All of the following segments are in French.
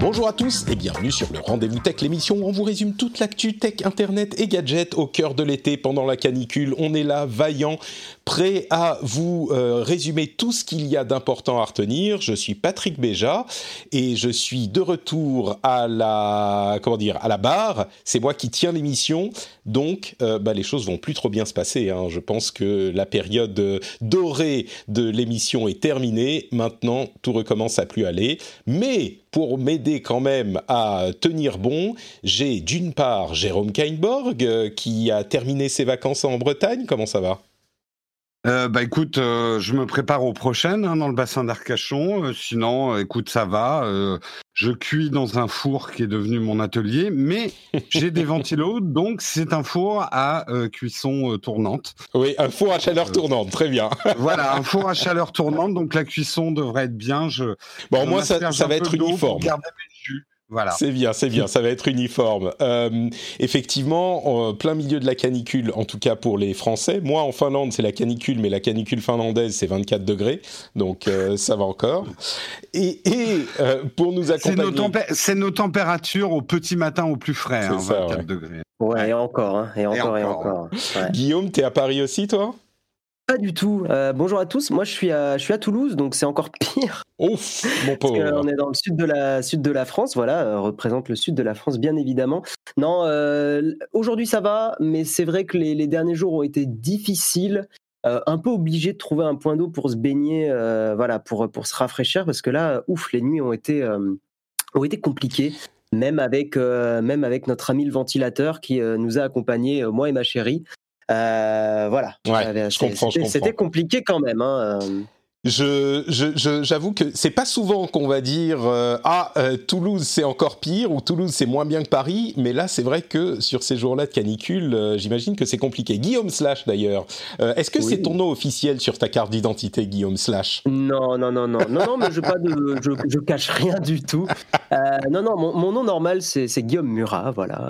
Bonjour à tous et bienvenue sur le Rendez-vous Tech, l'émission où on vous résume toute l'actu tech, internet et gadgets au cœur de l'été pendant la canicule. On est là, vaillant, prêt à vous euh, résumer tout ce qu'il y a d'important à retenir. Je suis Patrick Béja et je suis de retour à la comment dire à la barre. C'est moi qui tiens l'émission, donc euh, bah, les choses vont plus trop bien se passer. Hein. Je pense que la période dorée de l'émission est terminée. Maintenant, tout recommence à plus aller, mais pour m'aider quand même à tenir bon, j'ai d'une part Jérôme Kainborg euh, qui a terminé ses vacances en Bretagne. Comment ça va? Euh, bah écoute, euh, je me prépare aux prochaines hein, dans le bassin d'Arcachon. Euh, sinon, écoute, ça va. je cuis dans un four qui est devenu mon atelier, mais j'ai des ventilos, donc c'est un four à cuisson tournante. Oui, un four à chaleur tournante, très bien. Voilà, un four à chaleur tournante, donc la cuisson devrait être bien. Je, Bon, moins ça, ça va être uniforme. garder. Voilà. C'est bien, c'est bien, ça va être uniforme. Euh, effectivement, en plein milieu de la canicule, en tout cas pour les Français. Moi, en Finlande, c'est la canicule, mais la canicule finlandaise, c'est 24 degrés, donc euh, ça va encore. Et, et euh, pour nous C'est nos, accompagner, c'est nos températures au petit matin au plus frais, C'est hein, ça, 24 ouais. degrés. Ouais, et encore, hein, et encore, et encore. encore. Ouais. Guillaume, t'es à Paris aussi, toi? Pas du tout. Euh, bonjour à tous. Moi, je suis à, je suis à Toulouse, donc c'est encore pire. Ouf, mon Parce pauvre. qu'on est dans le sud de la sud de la France. Voilà, euh, représente le sud de la France, bien évidemment. Non, euh, aujourd'hui ça va, mais c'est vrai que les, les derniers jours ont été difficiles. Un peu obligé de trouver un point d'eau pour se baigner, voilà, pour pour se rafraîchir, parce que là, ouf, les nuits ont été ont été compliquées. Même avec, euh, même avec notre ami le ventilateur qui euh, nous a accompagnés, euh, moi et ma chérie. Euh, voilà. Ouais, Euh, c'était- compliqué quand même. Hein. Je, j'avoue que c'est pas souvent qu'on va dire euh, ah euh, Toulouse c'est encore pire ou Toulouse c'est moins bien que Paris, mais là c'est vrai que sur ces jours-là de canicule, euh, j'imagine que c'est compliqué. Guillaume Slash d'ailleurs, est-ce que Oui. c'est ton nom officiel sur ta carte d'identité, Guillaume Slash? Non, non, non, non, non, non, mais je, pas de, je, je cache rien du tout. Non, non, mon, mon nom normal, c'est Guillaume Murat, voilà.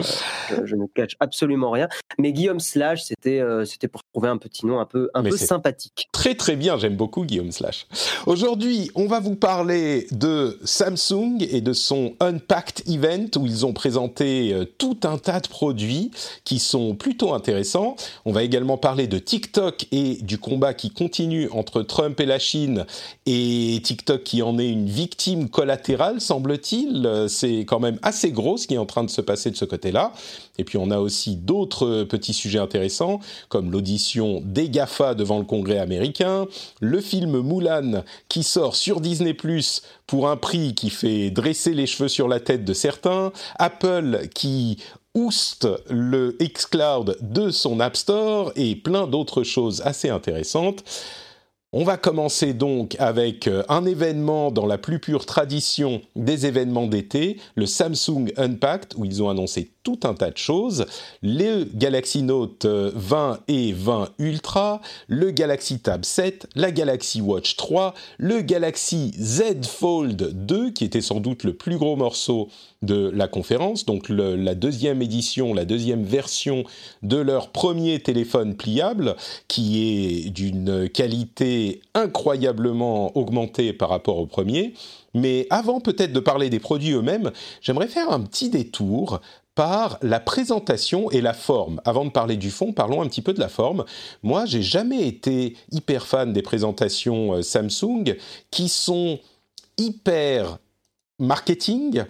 Je, je ne cache absolument rien. Mais Guillaume Slash, c'était c'était pour trouver un petit nom un peu, un Mais peu sympathique. Très très bien, j'aime beaucoup Guillaume Slash. Aujourd'hui, on va vous parler de Samsung et de son Unpacked Event où ils ont présenté euh, tout un tas de produits qui sont plutôt intéressants. On va également parler de TikTok et du combat qui continue entre Trump et la Chine et TikTok qui en est une victime collatérale, semble-t-il. Euh, C'est quand même assez gros ce qui est en train de se passer de ce côté-là. Et puis on a aussi d'autres euh, petits sujets intéressants comme l'audition des GAFA devant le Congrès américain, le film Mulan qui sort sur Disney ⁇ pour un prix qui fait dresser les cheveux sur la tête de certains, Apple qui ouste le xCloud de son App Store et plein d'autres choses assez intéressantes. On va commencer donc avec euh, un événement dans la plus pure tradition des événements d'été, le Samsung Unpacked, où ils ont annoncé tout un tas de choses, le Galaxy Note euh, 20 et 20 Ultra, le Galaxy Tab 7, la Galaxy Watch 3, le Galaxy Z Fold 2, qui était sans doute le plus gros morceau de la conférence, donc la deuxième édition, la deuxième version de leur premier téléphone pliable, qui est d'une qualité incroyablement augmentée par rapport au premier. Mais avant peut-être de parler des produits eux-mêmes, j'aimerais faire un petit détour par la présentation et la forme. Avant de parler du fond, parlons un petit peu de la forme. Moi, j'ai jamais été hyper fan des présentations euh, Samsung qui sont hyper marketing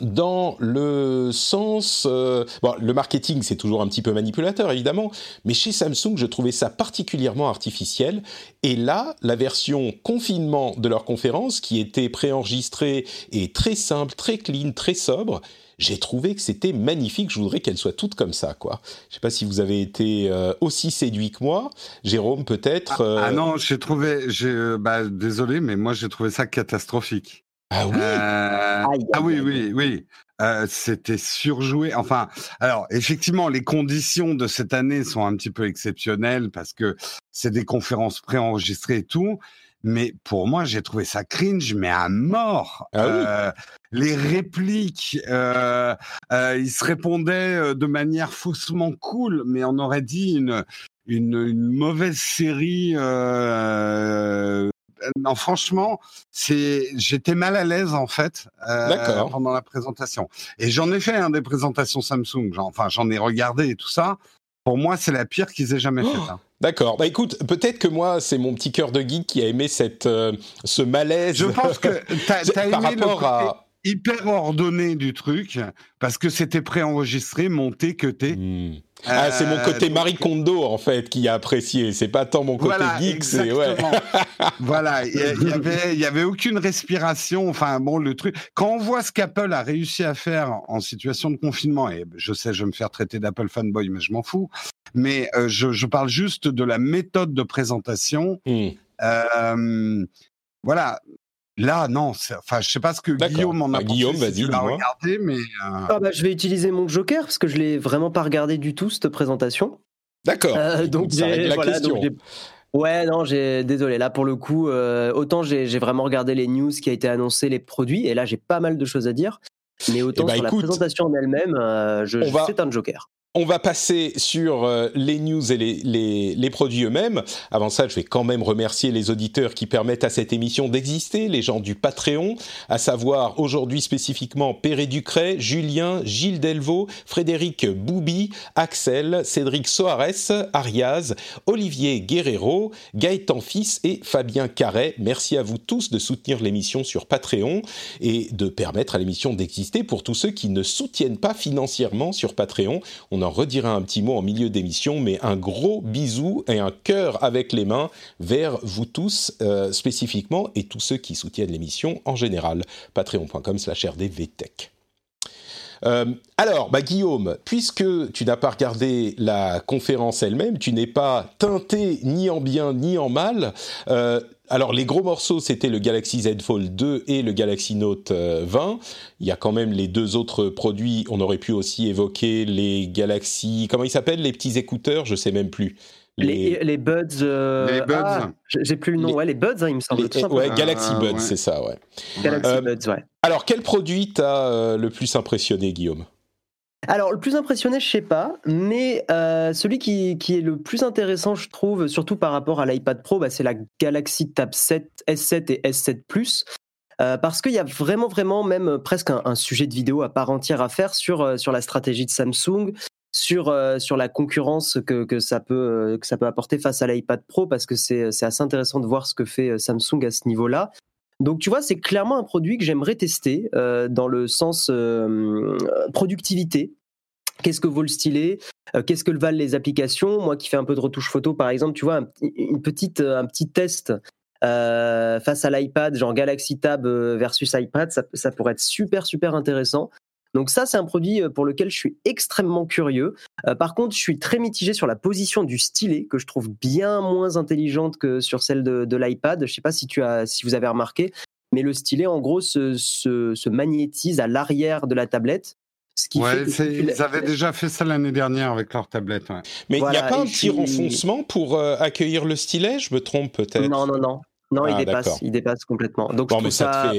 dans le sens... euh, bon, le marketing, c'est toujours un petit peu manipulateur, évidemment, mais chez Samsung, je trouvais ça particulièrement artificiel. Et là, la version confinement de leur conférence, qui était préenregistrée et très simple, très clean, très sobre, j'ai trouvé que c'était magnifique. Je voudrais qu'elles soient toutes comme ça, quoi. Je sais pas si vous avez été euh, aussi séduit que moi, Jérôme, peut-être. Ah, ah, non, j'ai trouvé, j'ai, bah, désolé, mais moi j'ai trouvé ça catastrophique. Ah oui. ah oui, oui, oui. c'était surjoué. Enfin, alors effectivement, les conditions de cette année sont un petit peu exceptionnelles parce que c'est des conférences préenregistrées et tout mais pour moi, j'ai trouvé ça cringe, mais à mort. Ah euh, les répliques, euh, euh, ils se répondaient de manière faussement cool, mais on aurait dit une, une, une mauvaise série. Non, franchement, c'est, j'étais mal à l'aise en fait pendant la présentation. Et j'en ai fait un des présentations Samsung. Enfin, j'en ai regardé et tout ça. Pour moi, c'est la pire qu'ils aient jamais faite. Hein. D'accord. Bah écoute, peut-être que moi, c'est mon petit cœur de geek qui a aimé cette, euh, ce malaise. Je pense que tu as, aimé rapport à hyper ordonné du truc parce que c'était préenregistré, monté, cuté. Hmm. Ah, c'est mon côté euh, Marie Kondo en fait qui a apprécié. C'est pas tant mon côté geek, c'est ouais. voilà, il y, avait, il y avait aucune respiration. Enfin bon, le truc. Quand on voit ce qu'Apple a réussi à faire en situation de confinement, et je sais, je vais me faire traiter d'Apple fanboy, mais je m'en fous. Mais euh, je, je, parle juste de la méthode de présentation. Hmm. Euh, voilà, Là, non. Enfin, je sais pas ce que Guillaume en a bah, Guillaume, vas-y, regardé, mais. Euh, ah bah, je vais utiliser mon Joker parce que je l'ai vraiment pas regardé du tout cette présentation. D'accord. Euh, donc, ça la question. ouais, non, j'ai désolé. Là, pour le coup, euh, autant j'ai vraiment regardé les news qui a été annoncé, les produits, et là, j'ai pas mal de choses à dire. Mais autant eh ben, sur la présentation en elle-même, je, c'est un Joker. On va passer sur euh, les news et les, produits eux-mêmes. Avant ça, je vais quand même remercier les auditeurs qui permettent à cette émission d'exister, les gens du Patreon, à savoir aujourd'hui spécifiquement Péré Ducret, Julien, Gilles Delvaux, Frédéric Boubi, Axel, Cédric Soares, Ariaz, Olivier Guerrero, Gaëtan Fils et Fabien Carret. Merci à vous tous de soutenir l'émission sur Patreon et de permettre à l'émission d'exister pour tous ceux qui ne soutiennent pas financièrement sur Patreon. On on en redira un petit mot en milieu d'émission, mais un gros bisou et un cœur avec les mains vers vous tous euh, spécifiquement et tous ceux qui soutiennent l'émission en général. Patreon.com slash rdvtech. Euh, alors, bah, Guillaume, puisque tu n'as pas regardé la conférence elle-même, tu n'es pas teinté ni en bien ni en mal, euh, alors les gros morceaux, c'était le Galaxy Z Fold 2 et le Galaxy Note 20. Euh, Il y a quand même les deux autres produits. On aurait pu aussi évoquer les Galaxy, comment ils s'appellent, les petits écouteurs, je sais même plus. Les, les, Buds. Euh, les Buds. Ah, j'ai plus le nom. ouais, les Buds, hein, il me semble. ouais, Galaxy Buds, c'est ça, ouais. Galaxy euh, Buds, ouais. Alors, quel produit t'a le plus impressionné, Guillaume? Alors, le plus impressionné, je sais pas, mais euh, celui qui, est le plus intéressant, je trouve, surtout par rapport à l'iPad Pro, bah, c'est la Galaxy Tab 7, S7 et S7 Plus. Euh, parce qu'il y a vraiment, vraiment même presque un, sujet de vidéo à part entière à faire sur, euh, sur la stratégie de Samsung, sur, sur la concurrence que, que, ça peut, que ça peut apporter face à l'iPad Pro, parce que c'est assez intéressant de voir ce que fait Samsung à ce niveau-là. Donc tu vois, c'est clairement un produit que j'aimerais tester euh, dans le sens euh, productivité. Qu'est-ce que vaut le stylet? Euh, Qu'est-ce que le valent les applications? Moi qui fais un peu de retouche photo, par exemple, tu vois, un, petit test face à l'iPad, genre Galaxy Tab versus iPad, ça, pourrait être super, super intéressant. Donc ça, c'est un produit euh, pour lequel je suis extrêmement curieux. Euh, par contre, je suis très mitigé sur la position du stylet, que je trouve bien moins intelligente que sur celle de, l'iPad. Je ne sais pas si, tu as, si vous avez remarqué, mais le stylet, en gros, se, se, magnétise à l'arrière de la tablette. Ce qui ouais, ils avaient déjà fait ça l'année dernière avec leur tablette. Mais il n'y a pas un petit renfoncement pour euh, accueillir le stylet? Je me trompe peut-être Non, non, non. Non, il ah, dépasse, il dépasse complètement. Donc mais ça,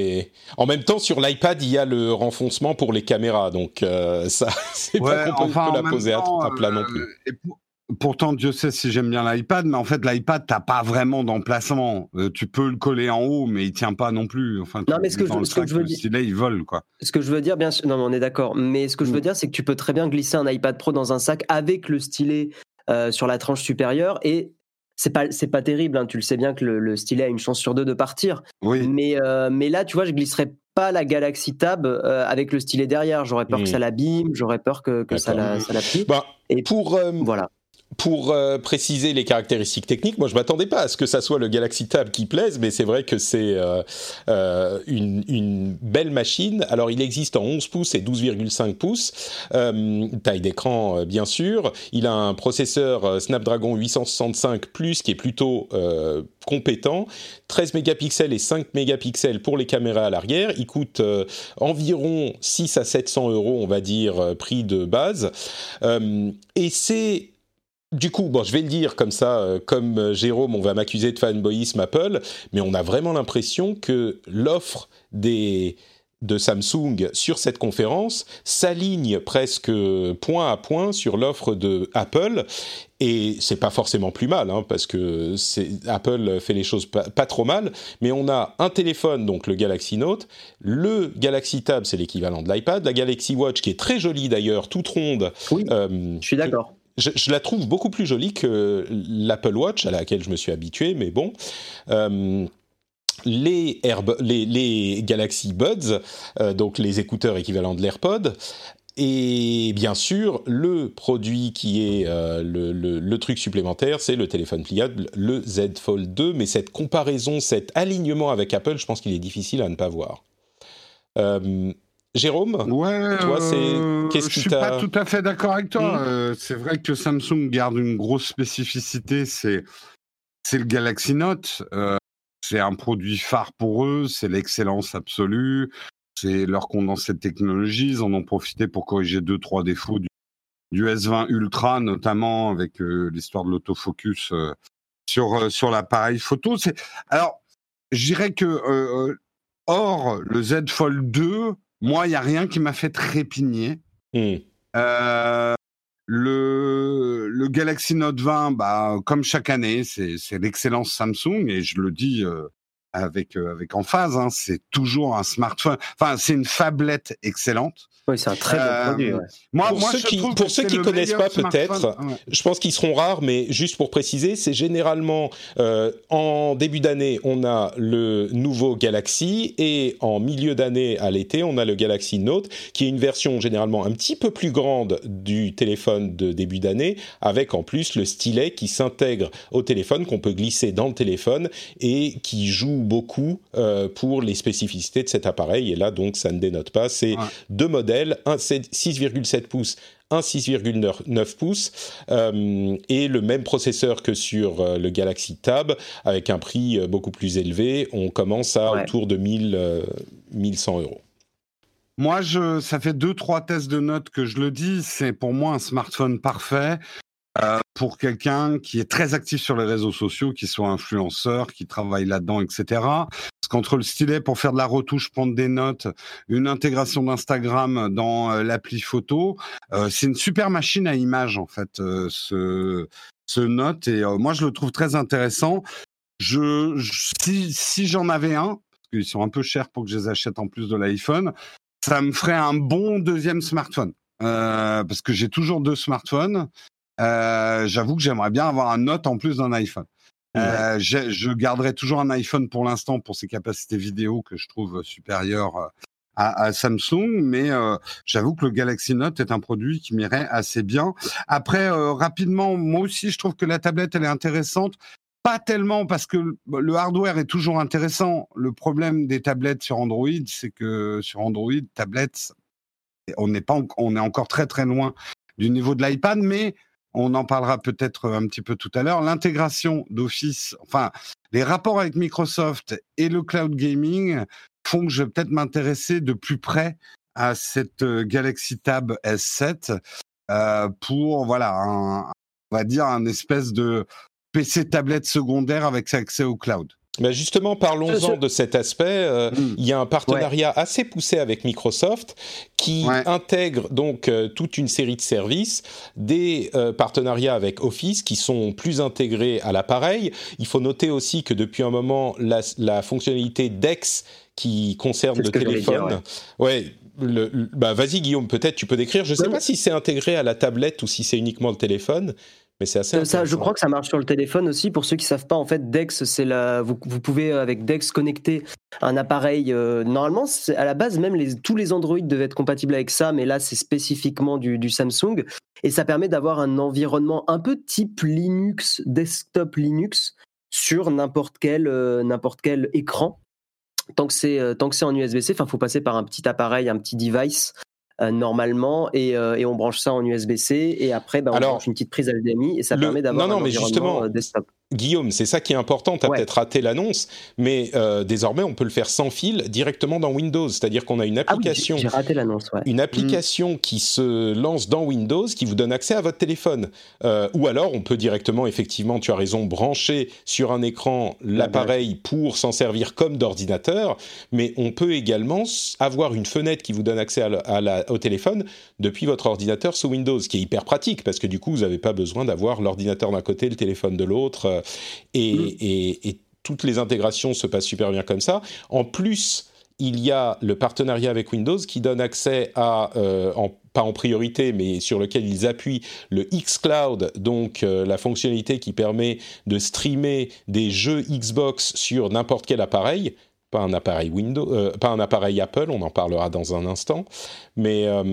En même temps, sur l'iPad, il y a le renfoncement pour les caméras, donc euh, ça, c'est pas qu'on peut, la poser à, plat non plus. Euh, pourtant, Dieu sait si j'aime bien l'iPad, mais en fait, l'iPad, t'as pas vraiment d'emplacement. Euh, tu peux le coller en haut, mais il tient pas non plus. Enfin, non, mais ce que, je, ce que je veux dire, il vole quoi. Ce que je veux dire, bien sûr, non, mais on est d'accord. Mais ce que je veux mm. dire, c'est que tu peux très bien glisser un iPad Pro dans un sac avec le stylet sur la tranche supérieure et c'est pas c'est pas terrible. Hein. Tu le sais bien que le, stylet a une chance sur deux de partir. Oui. Mais euh, mais là, tu vois, je glisserais pas la Galaxy Tab euh, avec le stylet derrière. J'aurais peur que hmm. ça l'abîme. J'aurais peur que, que ça la ça la bah, Et pour euh, voilà. Pour euh, préciser les caractéristiques techniques, moi je m'attendais pas à ce que ça soit le Galaxy Tab qui plaise, mais c'est vrai que c'est euh, euh, une, une, belle machine. Alors il existe en 11 pouces et 12,5 pouces, taille d'écran bien sûr. Il a un processeur Snapdragon 865 Plus qui est plutôt compétent, 13 mégapixels et 5 mégapixels pour les caméras à l'arrière. Il coûte environ 6 à 700 euros, on va dire, prix de base. et c'est du coup, bon, je vais le dire comme ça, euh, comme euh, Jérôme, on va m'accuser de fanboyisme Apple, mais on a vraiment l'impression que l'offre des de Samsung sur cette conférence s'aligne presque point à point sur l'offre de Apple. Et c'est pas forcément plus mal hein, parce que Apple fait les choses pas, trop mal. Mais on a un téléphone donc le Galaxy Note. Le Galaxy Tab c'est l'équivalent de l'iPad. La Galaxy Watch qui est très jolie d'ailleurs toute ronde oui, euh, je suis d'accord je, la trouve beaucoup plus jolie que l'Apple Watch à laquelle je me suis habitué, mais bon. Euh, les, Galaxy Buds, euh, donc les écouteurs équivalents de l'AirPod, et bien sûr, le produit qui est euh, le, truc supplémentaire, c'est le téléphone pliable, le Z Fold 2. Mais cette comparaison, cet alignement avec Apple, je pense qu'il est difficile à ne pas voir. Jérôme Ouais, toi, c'est euh, qu'est-ce qui Je suis pas tout à fait d'accord avec toi. Hmm. Euh, c'est vrai que Samsung garde une grosse spécificité, c'est c'est le Galaxy Note. Euh, c'est un produit phare pour eux, c'est l'excellence absolue. C'est leur condensé de technologie. Ils en ont profité pour corriger deux trois défauts du, du S20 Ultra, notamment avec l'histoire de l'autofocus sur sur l'appareil photo. C'est alors, je dirais que Or, le Z Fold 2 moi, il n'y a rien qui m'a fait trépigner. Hmm. Euh, le, le, Galaxy Note 20, bah, comme chaque année, c'est l'excellence Samsung et je le dis euh, avec, euh, avec emphase, hein, c'est toujours un smartphone. Enfin, c'est une fablette excellente. Oui, c'est un très bon euh, produit. Moi, pour ceux qui, pour ceux qui connaissent pas peut-être, je pense qu'ils seront rares, mais juste pour préciser, c'est généralement euh, en début d'année, on a le nouveau Galaxy et en milieu d'année à l'été, on a le Galaxy Note, qui est une version généralement un petit peu plus grande du téléphone de début d'année, avec en plus le stylet qui s'intègre au téléphone, qu'on peut glisser dans le téléphone et qui joue beaucoup euh, pour les spécificités de cet appareil. Et là, donc, ça ne dénote pas. C'est deux modèles, un 6,7 pouces, un 6,9 pouces, euh, et le même processeur que sur euh, le Galaxy Tab, avec un prix beaucoup plus élevé. On commence à autour de 1000, 1100 euros. Moi, je, ça fait deux, trois tests de notes que je le dis. C'est pour moi un smartphone parfait. Euh, pour quelqu'un qui est très actif sur les réseaux sociaux, qui soit influenceur, qui travaille là-dedans, etc. Parce qu'entre le stylet pour faire de la retouche, prendre des notes, une intégration d'Instagram dans euh, l'appli photo, euh, c'est une super machine à image en fait, ce, ce note. Et moi, je le trouve très intéressant. Je, si, si j'en avais un, parce qu'ils sont un peu chers pour que je les achète en plus de l'iPhone, ça me ferait un bon deuxième smartphone. parce que j'ai toujours deux smartphones euh, j'avoue que j'aimerais bien avoir un Note en plus d'un iPhone. Euh, je garderai toujours un iPhone pour l'instant pour ses capacités vidéo que je trouve supérieures euh, à, à Samsung, mais j'avoue que le Galaxy Note est un produit qui m'irait assez bien. Après, rapidement, moi aussi, je trouve que la tablette, elle est intéressante. Pas tellement parce que le hardware est toujours intéressant. Le problème des tablettes sur Android, c'est que sur Android, tablettes, on n'est pas, on est encore très très loin du niveau de l'iPad, mais on en parlera peut-être un petit peu tout à l'heure, l'intégration d'Office, enfin, les rapports avec Microsoft et le cloud gaming font que je vais peut-être m'intéresser de plus près à cette euh, Galaxy Tab S7 euh, pour, voilà, on va dire un espèce de PC tablette secondaire avec accès au cloud. Mais justement, parlons-en de cet aspect. Euh, hmm. Il y a un partenariat assez poussé avec Microsoft qui intègre donc euh, toute une série de services, des euh, partenariats avec Office qui sont plus intégrés à l'appareil. Il faut noter aussi que depuis un moment, la, fonctionnalité DeX qui concerne le téléphone, ouais. le, bah vas-y Guillaume, peut-être tu peux décrire. Je ne sais pas si c'est intégré à la tablette ou si c'est uniquement le téléphone. Mais c'est assez Euh, Ça, je crois que ça marche sur le téléphone aussi. Pour ceux qui savent pas, en fait, Dex, c'est la. Vous, vous pouvez euh, avec Dex connecter un appareil. euh, normalement, à la base, même les, tous les Android devaient être compatibles avec ça, mais là, c'est spécifiquement du, du Samsung et ça permet d'avoir un environnement un peu type Linux, desktop Linux, sur n'importe quel euh, n'importe quel écran. Tant que c'est tant que c'est en USB-C, enfin, faut passer par un petit appareil, un petit device. Euh, normalement et, euh, et on branche ça en USB-C et après ben, on Alors, branche une petite prise HDMI et ça le- permet d'avoir non, non, un mais environnement justement, euh, desktop. Guillaume, c'est ça qui est important. Tu as Ouais. peut-être raté l'annonce, mais euh, désormais, on peut le faire sans fil directement dans Windows. C'est-à-dire qu'on a une Ah oui, application. raté ouais. une application qui se lance dans Windows qui vous donne accès à votre téléphone. Euh, ou alors, on peut directement, effectivement, tu as raison, brancher sur un écran l'appareil pour s'en servir comme d'ordinateur, mais on peut également avoir une fenêtre qui vous donne accès à la- à la- au téléphone depuis votre ordinateur sous Windows, ce qui est hyper pratique parce que du coup, vous n'avez pas besoin d'avoir l'ordinateur d'un côté, le téléphone de l'autre, euh, et, Mm. et- et toutes les intégrations se passent super bien comme ça. En plus, il y a le partenariat avec Windows qui donne accès à, euh, en- pas en priorité, mais sur lequel ils appuient le xCloud, donc euh, la fonctionnalité qui permet de streamer des jeux Xbox sur n'importe quel appareil. Pas un appareil Windows, euh, pas un appareil Apple, on en parlera dans un instant. Mais, euh,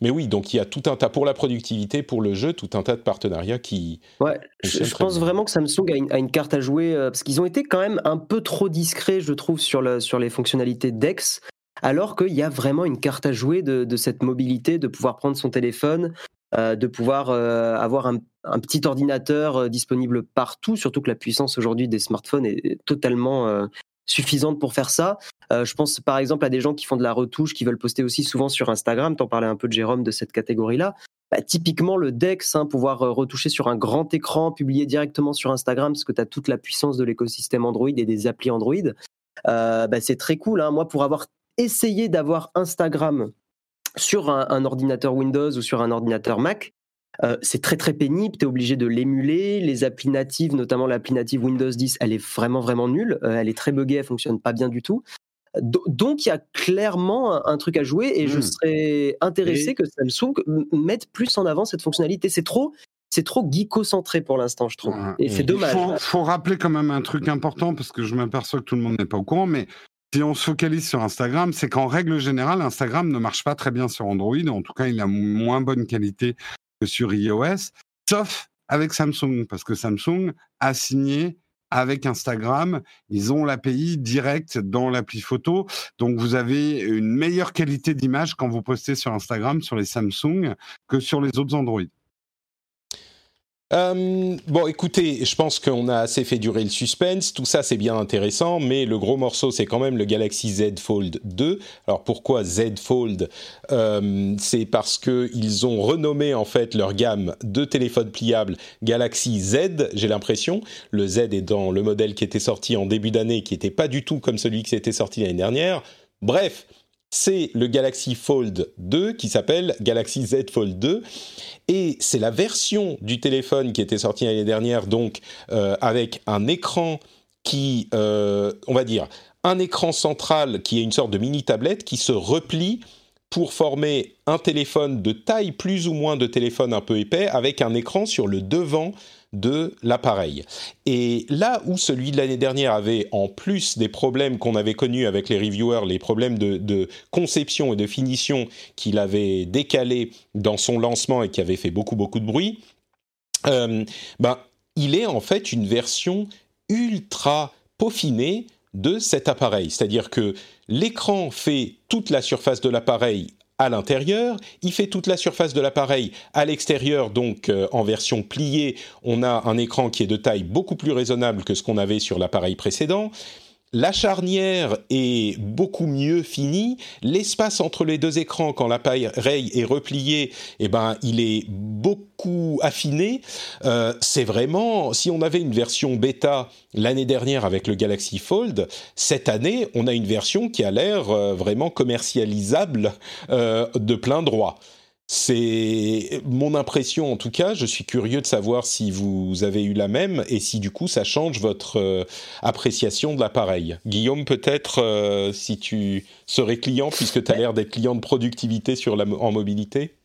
mais oui, donc il y a tout un tas pour la productivité, pour le jeu, tout un tas de partenariats qui. Ouais, je, pense bien. vraiment que Samsung a une, a une carte à jouer euh, parce qu'ils ont été quand même un peu trop discrets, je trouve, sur, le, sur les fonctionnalités Dex, alors qu'il y a vraiment une carte à jouer de, de cette mobilité, de pouvoir prendre son téléphone, euh, de pouvoir euh, avoir un, un petit ordinateur euh, disponible partout, surtout que la puissance aujourd'hui des smartphones est totalement suffisante pour faire ça. Euh, je pense par exemple à des gens qui font de la retouche, qui veulent poster aussi souvent sur Instagram. T'en parlais un peu de Jérôme de cette catégorie-là. Bah, typiquement le Dex, hein, pouvoir euh, retoucher sur un grand écran, publier directement sur Instagram, parce que tu as toute la puissance de l'écosystème Android et des applis Android, euh, bah, c'est très cool. Hein. Moi, pour avoir essayé d'avoir Instagram sur un, un ordinateur Windows ou sur un ordinateur Mac, euh, c'est très très pénible, tu es obligé de l'émuler. Les applis natives, notamment l'appli native Windows 10, elle est vraiment vraiment nulle. Euh, elle est très buggée, elle fonctionne pas bien du tout. Do- Donc il y a clairement un, un truc à jouer et je Mm. serais intéressé Et- que Samsung mette plus en avant cette fonctionnalité. C'est trop, c'est trop geeko-centré pour l'instant, je trouve. Et c'est Mm. dommage. Il faut, faut rappeler quand même un truc important parce que je m'aperçois que tout le monde n'est pas au courant, mais si on se focalise sur Instagram, c'est qu'en règle générale, Instagram ne marche pas très bien sur Android. En tout cas, il a moins bonne qualité sur iOS, sauf avec Samsung, parce que Samsung a signé avec Instagram, ils ont l'API directe dans l'appli photo, donc vous avez une meilleure qualité d'image quand vous postez sur Instagram sur les Samsung que sur les autres Android. Euh, bon, écoutez, je pense qu'on a assez fait durer le suspense. Tout ça, c'est bien intéressant, mais le gros morceau, c'est quand même le Galaxy Z Fold 2. Alors pourquoi Z Fold? Euh, C'est parce que ils ont renommé en fait leur gamme de téléphones pliables Galaxy Z. J'ai l'impression. Le Z est dans le modèle qui était sorti en début d'année, qui n'était pas du tout comme celui qui était sorti l'année dernière. Bref. C'est le Galaxy Fold 2 qui s'appelle Galaxy Z Fold 2 et c'est la version du téléphone qui était sortie l'année dernière, donc euh, avec un écran qui, euh, on va dire, un écran central qui est une sorte de mini tablette qui se replie pour former un téléphone de taille plus ou moins de téléphone un peu épais avec un écran sur le devant de l'appareil. Et là où celui de l'année dernière avait en plus des problèmes qu'on avait connus avec les reviewers, les problèmes de, conception et de finition qu'il avait décalé dans son lancement et qui avait fait beaucoup beaucoup de bruit, euh, ben, il est en fait une version ultra peaufinée de cet appareil. C'est-à-dire que l'écran fait toute la surface de l'appareil à l'intérieur, il fait toute la surface de l'appareil à l'extérieur, donc euh, en version pliée, on a un écran qui est de taille beaucoup plus raisonnable que ce qu'on avait sur l'appareil précédent. La charnière est beaucoup mieux finie. L'espace entre les deux écrans, quand l'appareil est replié, eh ben, il est beaucoup affiné. Euh, c'est vraiment, si on avait une version bêta l'année dernière avec le Galaxy Fold, cette année, on a une version qui a l'air euh, vraiment commercialisable euh, de plein droit. C'est mon impression en tout cas. Je suis curieux de savoir si vous avez eu la même et si du coup ça change votre euh, appréciation de l'appareil. Guillaume, peut-être euh, si tu serais client, puisque tu as l'air d'être client de productivité sur la, en mobilité?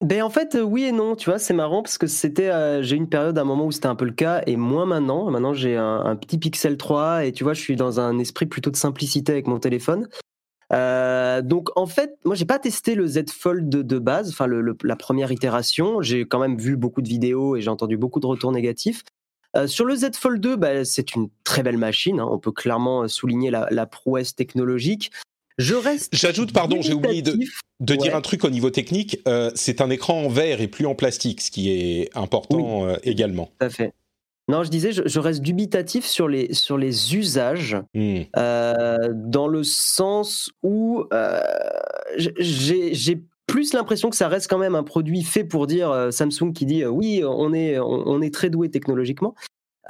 Ben en fait, oui et non, tu vois, c'est marrant parce que c'était, j'ai eu une période, un moment où c'était un peu le cas et moins maintenant. Maintenant, j'ai un, petit Pixel 3 et tu vois, je suis dans un esprit plutôt de simplicité avec mon téléphone. Donc en fait, moi j'ai pas testé le Z Fold de, base, enfin la première itération. J'ai quand même vu beaucoup de vidéos et j'ai entendu beaucoup de retours négatifs. sur le Z Fold 2, bah, c'est une très belle machine. Hein. On peut clairement souligner la, la prouesse technologique. Je reste. J'ajoute, pardon, j'ai oublié de, dire un truc au niveau technique. Euh, c'est un écran en verre et plus en plastique, ce qui est important euh, également. Tout à fait. Non, je disais, je, reste dubitatif sur les, sur les usages, hmm. euh, dans le sens où j'ai plus l'impression que ça reste quand même un produit fait pour dire Samsung qui dit oui, on est, on est très doué technologiquement.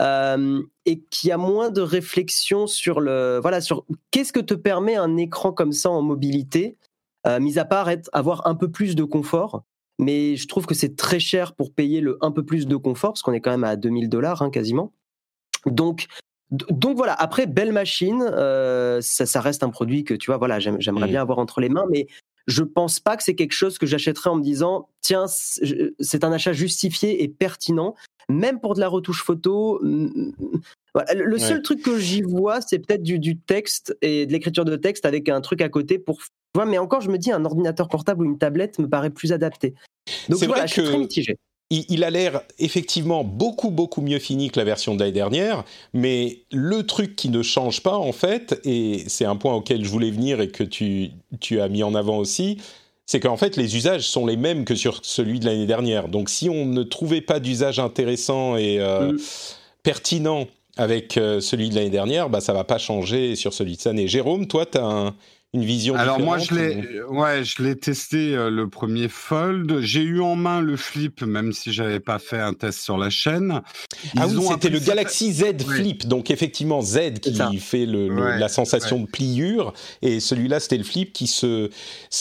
Euh, et qui a moins de réflexion sur le voilà sur qu'est-ce que te permet un écran comme ça en mobilité, euh, mis à part être, avoir un peu plus de confort. Mais je trouve que c'est très cher pour payer le un peu plus de confort, parce qu'on est quand même à 2000 dollars hein, quasiment. Donc donc voilà, après, belle machine, euh, ça, ça, reste un produit que tu vois, voilà, j'aimerais mmh. bien avoir entre les mains, mais je pense pas que c'est quelque chose que j'achèterais en me disant, tiens, c'est un achat justifié et pertinent même pour de la retouche photo. Le seul truc que j'y vois, c'est peut-être du, texte et de l'écriture de texte avec un truc à côté pour. Mais encore, je me dis, un ordinateur portable ou une tablette me paraît plus adapté. Donc voilà, je suis très mitigé. Il, a l'air effectivement beaucoup beaucoup mieux fini que la version de l'année dernière, mais le truc qui ne change pas en fait, et c'est un point auquel je voulais venir et que tu, tu as mis en avant aussi, c'est qu'en fait, les usages sont les mêmes que sur celui de l'année dernière. Donc, si on ne trouvait pas d'usage intéressant et euh, mm. pertinent avec euh, celui de l'année dernière, bah, ça va pas changer sur celui de cette année. Jérôme, toi, tu as un, une vision Alors moi je l'ai ouais, je l'ai testé euh, le premier Fold, j'ai eu en main le Flip même si j'avais pas fait un test sur la chaîne. ah oui, c'était le Galaxy Z Flip. Donc effectivement Z qui fait le, la sensation de pliure. Et celui-là c'était le Flip qui se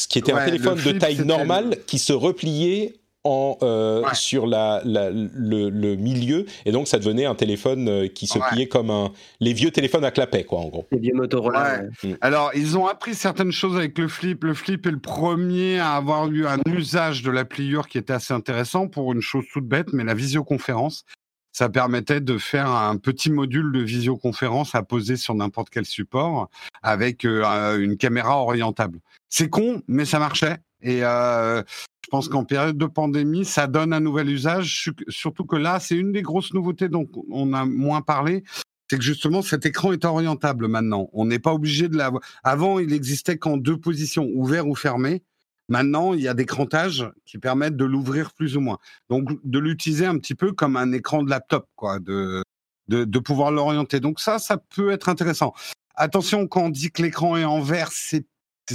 qui était un téléphone de taille normale qui se repliait en, euh, sur la, le, milieu et donc ça devenait un téléphone euh, qui se pliait comme un les vieux téléphones à clapet quoi en gros. Les vieux Motorola. Mm. Alors ils ont appris certaines choses avec le flip. Le flip est le premier à avoir eu un usage de la pliure qui était assez intéressant pour une chose toute bête, mais la visioconférence. Ça permettait de faire un petit module de visioconférence à poser sur n'importe quel support avec euh, une caméra orientable. C'est con, mais ça marchait. Et euh, je pense qu'en période de pandémie, ça donne un nouvel usage. Surtout que là, c'est une des grosses nouveautés dont on a moins parlé. C'est que justement, cet écran est orientable maintenant. On n'est pas obligé de l'avoir. Avant, il existait qu'en deux positions, ouvert ou fermé. Maintenant, il y a des crantages qui permettent de l'ouvrir plus ou moins. Donc, de l'utiliser un petit peu comme un écran de laptop, quoi, de, de, de pouvoir l'orienter. Donc ça, ça peut être intéressant. Attention, quand on dit que l'écran est en vert, c'est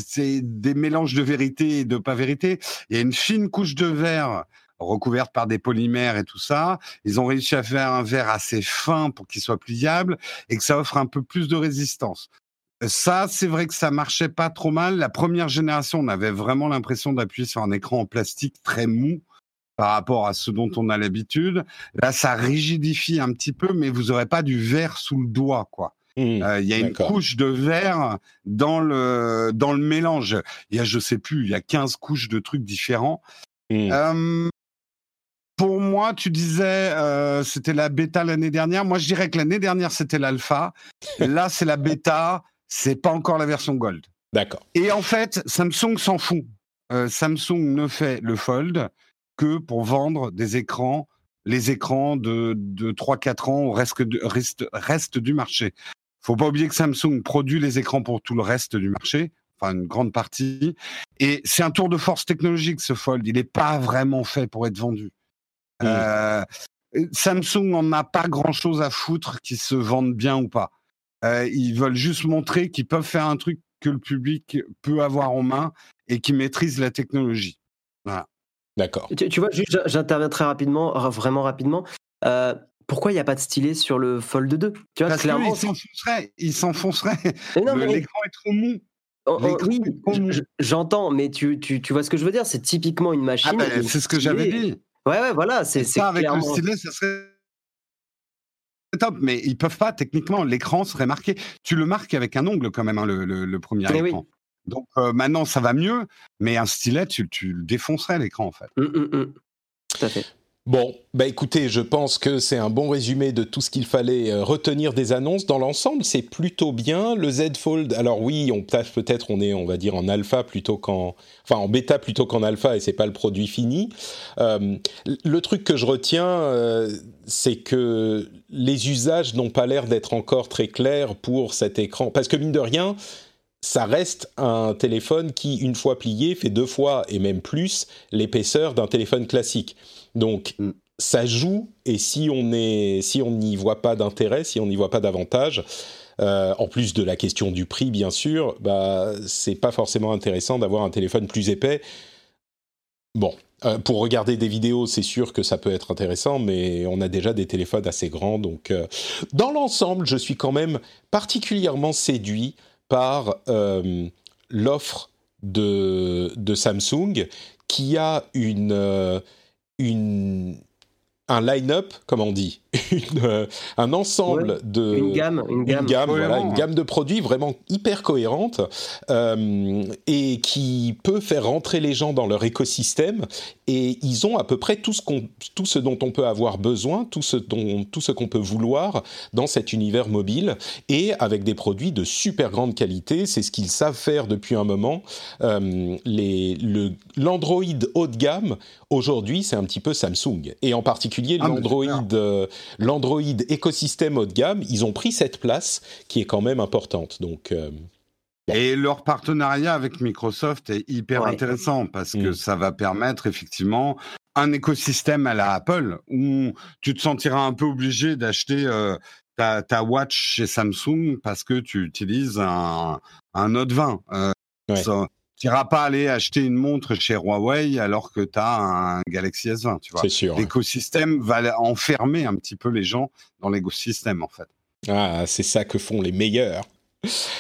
c'est des mélanges de vérité et de pas vérité. Il y a une fine couche de verre recouverte par des polymères et tout ça. Ils ont réussi à faire un verre assez fin pour qu'il soit pliable et que ça offre un peu plus de résistance. Ça, c'est vrai que ça marchait pas trop mal. La première génération, on avait vraiment l'impression d'appuyer sur un écran en plastique très mou par rapport à ce dont on a l'habitude. Là, ça rigidifie un petit peu, mais vous aurez pas du verre sous le doigt, quoi. Mmh. Euh, il y a une couche de verre dans le dans le mélange. Il y a je sais plus, il y a 15 couches de trucs différents. Mmh. Euh, pour moi, tu disais euh, c'était la bêta l'année dernière. Moi, je dirais que l'année dernière c'était l'alpha. Là, c'est la bêta. C'est pas encore la version gold. D'accord. Et en fait, Samsung s'en fout. Samsung ne fait le fold que pour vendre des écrans les écrans de, de 3-4 ans au reste, reste, reste du marché faut pas oublier que Samsung produit les écrans pour tout le reste du marché, enfin une grande partie. Et c'est un tour de force technologique ce Fold. Il n'est pas vraiment fait pour être vendu. Euh, Samsung n'en a pas grand-chose à foutre qui se vendent bien ou pas. Euh, ils veulent juste montrer qu'ils peuvent faire un truc que le public peut avoir en main et qui maîtrise la technologie. Voilà. D'accord. Tu, vois, j'interviens très rapidement, vraiment rapidement. Euh, pourquoi il n'y a pas de stylet sur le Fold 2 tu vois, Parce clairement, il s'enfoncerait. L'écran est trop mou. Oh, oh, oui, j'entends, mais tu, tu, tu, vois ce que je veux dire? C'est typiquement une ah, machine. Ben, c'est ce que j'avais dit. Ouais, ouais, voilà. C'est ça avec le stylet, ça serait top, mais ils peuvent pas techniquement. L'écran serait marqué. Tu le marques avec un ongle quand même, hein, le, le, premier écran. Donc maintenant, ça va mieux, mais un stylet, tu, tu le défoncerais l'écran en fait. Hum, hum, hum. Tout à fait. Bon, bah écoutez, je pense que c'est un bon résumé de tout ce qu'il fallait euh, retenir des annonces. Dans l'ensemble, c'est plutôt bien. Le Z Fold, alors oui, on peut-être on est, on va dire en alpha plutôt qu'en, enfin en bêta plutôt qu'en alpha, et c'est pas le produit fini. Euh, le truc que je retiens, euh, c'est que les usages n'ont pas l'air d'être encore très clairs pour cet écran, parce que mine de rien, ça reste un téléphone qui, une fois plié, fait deux fois et même plus l'épaisseur d'un téléphone classique. Donc mm. ça joue et si on est, si on n'y voit pas d'intérêt, si on n'y voit pas d'avantage, euh, en plus de la question du prix bien sûr, bah c'est pas forcément intéressant d'avoir un téléphone plus épais. Bon, euh, pour regarder des vidéos, c'est sûr que ça peut être intéressant, mais on a déjà des téléphones assez grands. Donc, euh, dans l'ensemble, je suis quand même particulièrement séduit par l'offre de, de, Samsung, qui a une une, un line-up, comme on dit, euh, un ensemble de une gamme, une gamme, voilà, une gamme de produits vraiment hyper cohérente euh, et qui peut faire rentrer les gens dans leur écosystème. Et ils ont à peu près tout ce, qu'on, tout ce dont on peut avoir besoin, tout ce, dont, tout ce qu'on peut vouloir dans cet univers mobile et avec des produits de super grande qualité. C'est ce qu'ils savent faire depuis un moment. Euh, les, le, l'Android haut de gamme, aujourd'hui, c'est un petit peu Samsung. Et en particulier, ah, l'Android l'Android écosystème haut de gamme, ils ont pris cette place qui est quand même importante. Donc euh, Et leur partenariat avec Microsoft est hyper intéressant parce que mm. ça va permettre effectivement un écosystème à la Apple où tu te sentiras un peu obligé d'acheter euh, ta, watch chez Samsung parce que tu utilises un, Note 20. Euh, tu n'iras pas aller acheter une montre chez Huawei alors que tu as un Galaxy S20, tu vois. C'est sûr. L'écosystème va enfermer un petit peu les gens dans l'écosystème, en fait. Ah, c'est ça que font les meilleurs.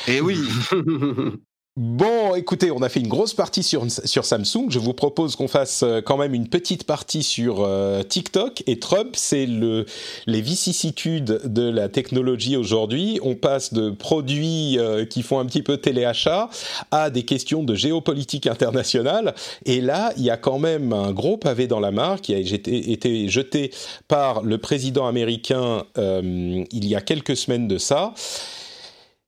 Et eh oui. Bon, écoutez, on a fait une grosse partie sur, sur Samsung. Je vous propose qu'on fasse euh, quand même une petite partie sur euh, TikTok. Et Trump, c'est le, les vicissitudes de la technologie aujourd'hui. On passe de produits euh, qui font un petit peu téléachat à des questions de géopolitique internationale. Et là, il y a quand même un gros pavé dans la mare qui a été, jeté par le président américain il y a quelques semaines de ça.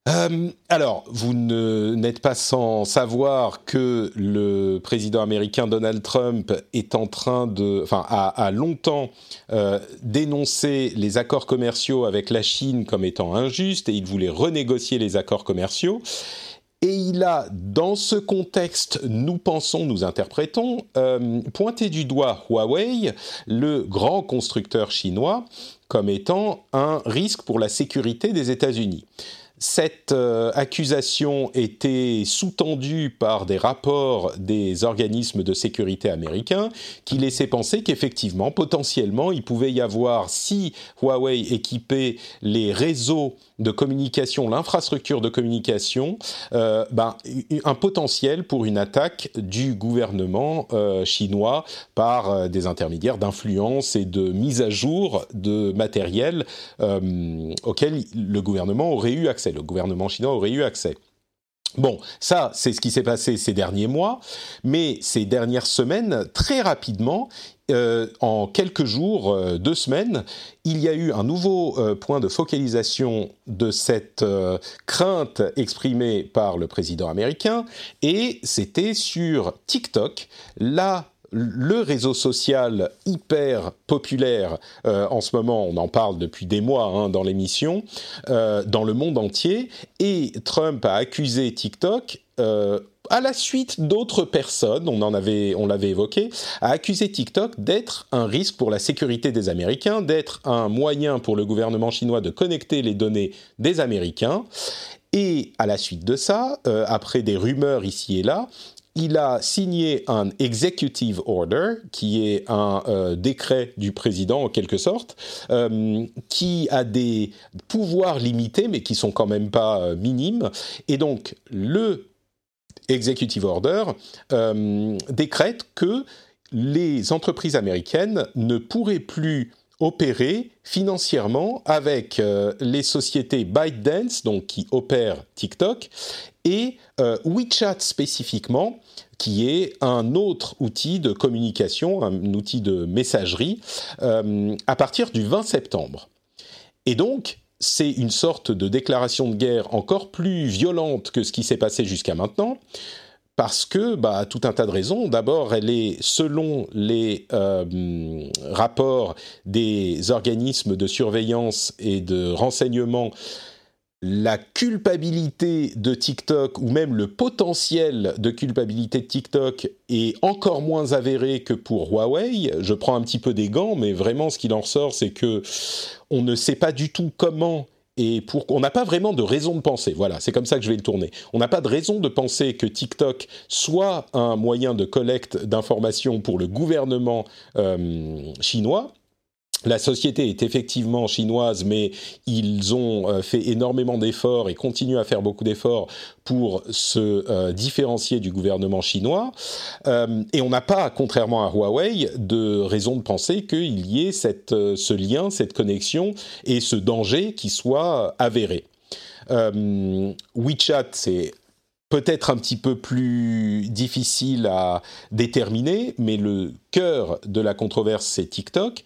Euh, alors, vous n'êtes pas sans savoir que le président américain Donald Trump est en train de, enfin, a, longtemps euh, dénoncé les accords commerciaux avec la Chine comme étant injustes et il voulait renégocier les accords commerciaux. Et il a, dans ce contexte, nous pensons, nous interprétons, euh, pointé du doigt Huawei, le grand constructeur chinois, comme étant un risque pour la sécurité des États-Unis. Cette euh, accusation était sous-tendue par des rapports des organismes de sécurité américains qui laissaient penser qu'effectivement, potentiellement, il pouvait y avoir, si Huawei équipait les réseaux de communication, l'infrastructure de communication, euh, ben, un potentiel pour une attaque du gouvernement euh, chinois par des intermédiaires d'influence et de mise à jour de matériel auquel le gouvernement aurait eu accès, le gouvernement chinois aurait eu accès. Bon, ça, c'est ce qui s'est passé ces derniers mois, mais ces dernières semaines, très rapidement, euh, en quelques jours, euh, deux semaines, il y a eu un nouveau euh, point de focalisation de cette crainte exprimée par le président américain, et c'était sur TikTok, là le réseau social hyper populaire en ce moment, on en parle depuis des mois hein, dans l'émission, dans le monde entier, et Trump a accusé TikTok à la suite d'autres personnes, on en avait, on l'avait évoqué, a accusé TikTok d'être un risque pour la sécurité des Américains, d'être un moyen pour le gouvernement chinois de connecter les données des Américains. Et à la suite de ça, euh, après des rumeurs ici et là, il a signé un executive order, qui est un euh, décret du président en quelque sorte, euh, qui a des pouvoirs limités, mais qui sont quand même pas minimes. Et donc le Executive Order euh, décrète que les entreprises américaines ne pourraient plus opérer financièrement avec les sociétés ByteDance, donc qui opèrent TikTok, et WeChat spécifiquement, qui est un autre outil de communication, un outil de messagerie, à partir du 20 septembre. Et donc, c'est une sorte de déclaration de guerre encore plus violente que ce qui s'est passé jusqu'à maintenant, parce que, bah, tout un tas de raisons. D'abord, elle est, selon les euh, rapports des organismes de surveillance et de renseignement, la culpabilité de TikTok ou même le potentiel de culpabilité de TikTok est encore moins avéré que pour Huawei. Je prends un petit peu des gants, mais vraiment ce qu'il en ressort, c'est que on ne sait pas du tout comment et pour on n'a pas vraiment de raison de penser. Voilà, c'est comme ça que je vais le tourner. On n'a pas de raison de penser que TikTok soit un moyen de collecte d'informations pour le gouvernement euh, chinois la société est effectivement chinoise, mais ils ont euh, fait énormément d'efforts et continuent à faire beaucoup d'efforts pour se euh, différencier du gouvernement chinois. Euh, et on n'a pas, contrairement à Huawei, de raison de penser qu'il y ait ce lien, cette connexion et ce danger qui soit avéré. WeChat, c'est peut-être un petit peu plus difficile à déterminer, mais le cœur de la controverse, c'est TikTok.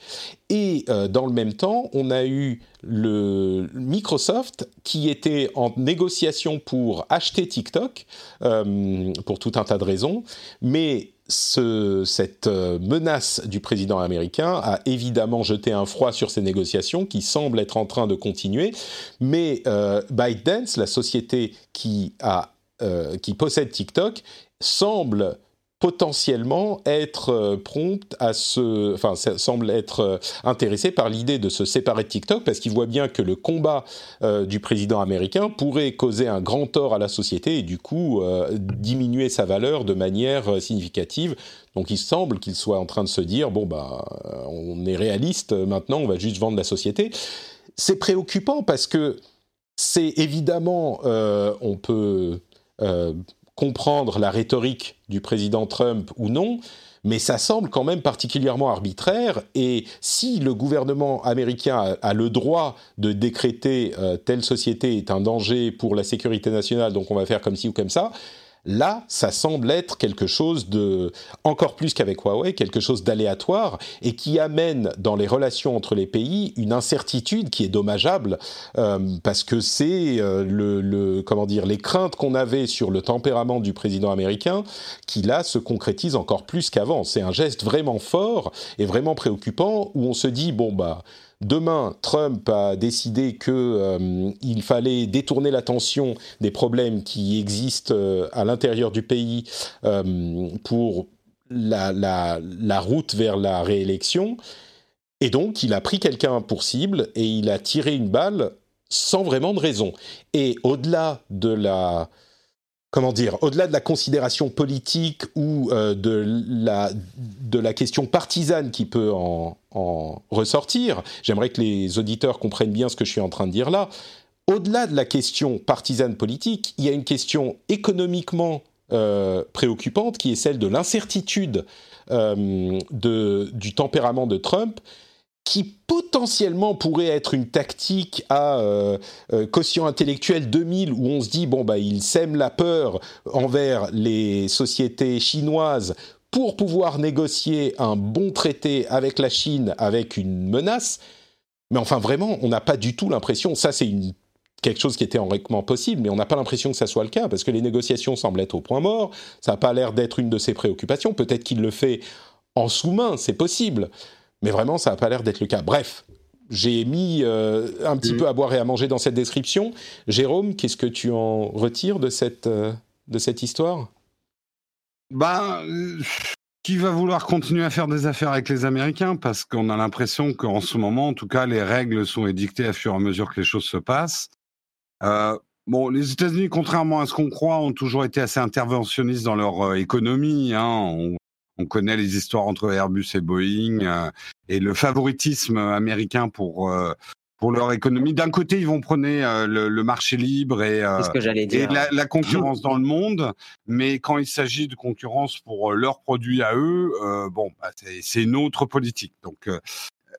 Et euh, dans le même temps, on a eu le Microsoft qui était en négociation pour acheter TikTok, euh, pour tout un tas de raisons, mais ce, cette euh, menace du président américain a évidemment jeté un froid sur ces négociations qui semblent être en train de continuer. Mais ByteDance, la société qui a euh, qui possède TikTok semble potentiellement être euh, prompte à se, enfin, semble être euh, intéressé par l'idée de se séparer de TikTok parce qu'il voit bien que le combat du président américain pourrait causer un grand tort à la société et du coup diminuer sa valeur de manière significative. Donc il semble qu'il soit en train de se dire bon bah on est réaliste maintenant, on va juste vendre la société. C'est préoccupant parce que c'est évidemment on peut comprendre la rhétorique du président Trump ou non, mais ça semble quand même particulièrement arbitraire. Et si le gouvernement américain a, le droit de décréter euh, telle société est un danger pour la sécurité nationale, donc on va faire comme ci ou comme ça, Là, ça semble être quelque chose de, encore plus qu'avec Huawei, quelque chose d'aléatoire et qui amène dans les relations entre les pays une incertitude qui est dommageable euh, parce que c'est euh, le, comment dire, les craintes qu'on avait sur le tempérament du président américain qui là se concrétisent encore plus qu'avant. C'est un geste vraiment fort et vraiment préoccupant où on se dit bon bah Demain, Trump a décidé qu'il euh, fallait détourner l'attention des problèmes qui existent euh, à l'intérieur du pays euh, pour la, la, route vers la réélection. Et donc, il a pris quelqu'un pour cible et il a tiré une balle sans vraiment de raison. Et au-delà de la comment dire, au-delà de la considération politique ou euh, de, la, question partisane qui peut en, ressortir, j'aimerais que les auditeurs comprennent bien ce que je suis en train de dire là. Au-delà de la question partisane politique, il y a une question économiquement euh, préoccupante qui est celle de l'incertitude euh, du tempérament de Trump qui potentiellement pourrait être une tactique à euh, euh, quotient intellectuel 2000 où on se dit bon bah il sème la peur envers les sociétés chinoises pour pouvoir négocier un bon traité avec la Chine avec une menace. Mais enfin vraiment, on n'a pas du tout l'impression, ça c'est quelque chose qui est théoriquement possible, mais on n'a pas l'impression que ça soit le cas, parce que les négociations semblent être au point mort, ça n'a pas l'air d'être une de ses préoccupations, peut-être qu'il le fait en sous-main, c'est possible, mais vraiment, ça n'a pas l'air d'être le cas. Bref, j'ai mis euh, un petit mm. peu à boire et à manger dans cette description. Jérôme, qu'est-ce que tu en retires de cette, euh, de cette histoire? Bah, qui va vouloir continuer à faire des affaires avec les Américains? Parce qu'on a l'impression qu'en ce moment, en tout cas, les règles sont édictées à fur et à mesure que les choses se passent. Euh, bon, les États-Unis, contrairement à ce qu'on croit, ont toujours été assez interventionnistes dans leur économie. Hein on connaît les histoires entre Airbus et Boeing euh, et le favoritisme américain pour euh, pour leur économie. D'un côté, ils vont prôner euh, le, marché libre et, la, concurrence dans le monde, mais quand il s'agit de concurrence pour leurs produits à eux, bon, bah, c'est une autre politique. Donc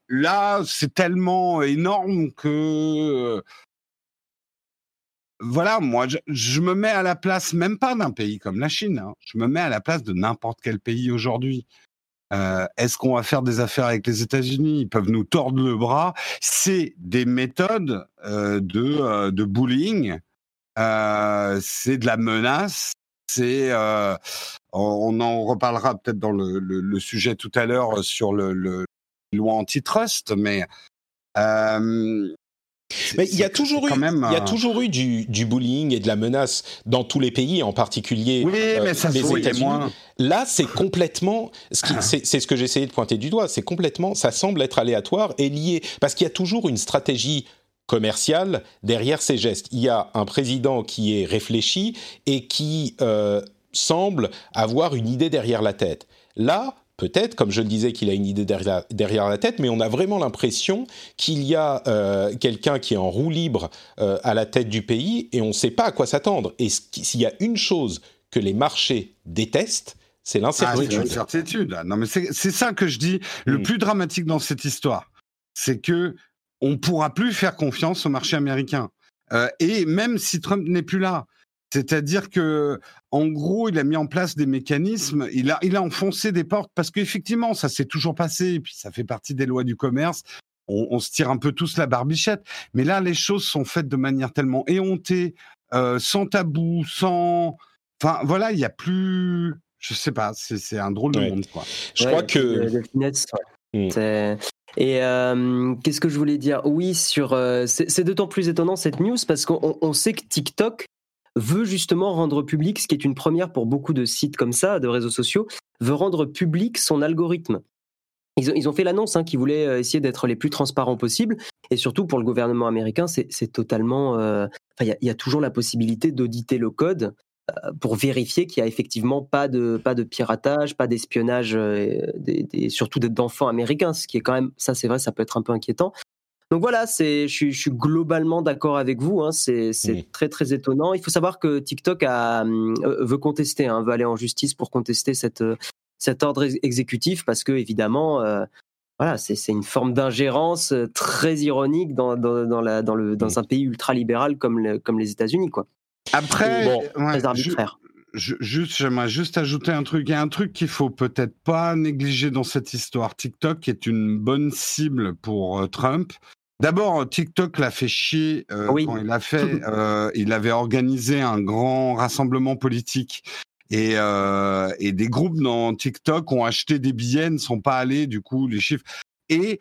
là, c'est tellement énorme que voilà, moi, je, me mets à la place même pas d'un pays comme la Chine. Hein. Je me mets à la place de n'importe quel pays aujourd'hui. Euh, est-ce qu'on va faire des affaires avec les États-Unis? Ils peuvent nous tordre le bras. C'est des méthodes euh, de, euh, de bullying. c'est de la menace. C'est, on en reparlera peut-être dans le, sujet tout à l'heure sur le, le loi antitrust, mais mais il y a toujours eu, il y a toujours eu du, du, bullying et de la menace dans tous les pays, en particulier oui, euh, mais ça les États-Unis. Là, c'est complètement, c'est ce que j'essayais de pointer du doigt, c'est complètement, ça semble être aléatoire et lié, parce qu'il y a toujours une stratégie commerciale derrière ces gestes. Il y a un président qui est réfléchi et qui euh, semble avoir une idée derrière la tête. Là, peut-être, comme je le disais, qu'il a une idée derrière, la tête, mais on a vraiment l'impression qu'il y a euh, quelqu'un qui est en roue libre euh, à la tête du pays et on ne sait pas à quoi s'attendre. Et s'il y a une chose que les marchés détestent, c'est l'incertitude. Ah, l'incertitude. Non, mais c'est ça que je dis. Le mm. plus dramatique dans cette histoire, c'est que on pourra plus faire confiance au marché américain. Euh, et même si Trump n'est plus là, c'est-à-dire que, en gros, il a mis en place des mécanismes, il a, il a enfoncé des portes parce qu'effectivement, ça s'est toujours passé, et puis ça fait partie des lois du commerce. On, se tire un peu tous la barbichette, mais là, les choses sont faites de manière tellement éhontée, euh, sans tabou, sans, enfin, voilà, il y a plus, je sais pas, c'est un drôle de monde, quoi. Je crois que. Mmh. Et euh, qu'est-ce que je voulais dire? Oui, sur euh, c'est d'autant plus étonnant cette news parce qu'on sait que TikTok veut justement rendre public, ce qui est une première pour beaucoup de sites comme ça, de réseaux sociaux, veut rendre public son algorithme. Ils ont, fait l'annonce hein, qu'ils voulaient euh, essayer d'être les plus transparents possibles. Et surtout pour le gouvernement américain, c'est totalement. Euh, il y, a toujours la possibilité d'auditer le code euh, pour vérifier qu'il n'y a effectivement pas de, pas de piratage, pas d'espionnage, surtout d'enfants américains, ce qui est quand même, ça c'est vrai, ça peut être un peu inquiétant. Donc voilà, c'est, je, suis globalement d'accord avec vous. Hein, c'est, très très étonnant. Il faut savoir que TikTok a, euh, veut contester, hein, veut aller en justice pour contester cette, cet ordre exécutif parce que évidemment, euh, voilà, c'est, une forme d'ingérence euh, très ironique dans, dans, dans, la, dans, le, dans un pays ultra libéral comme, comme les États-Unis, quoi. Après, très arbitraire. juste, j'aimerais juste ajouter un truc. Il y a un truc qu'il faut peut-être pas négliger dans cette histoire. TikTok est une bonne cible pour Trump D'abord, TikTok l'a fait chier euh, quand il a fait. Euh, il avait organisé un grand rassemblement politique et, euh, et des groupes dans TikTok ont acheté des billets, ne sont pas allés. Du coup, les chiffres et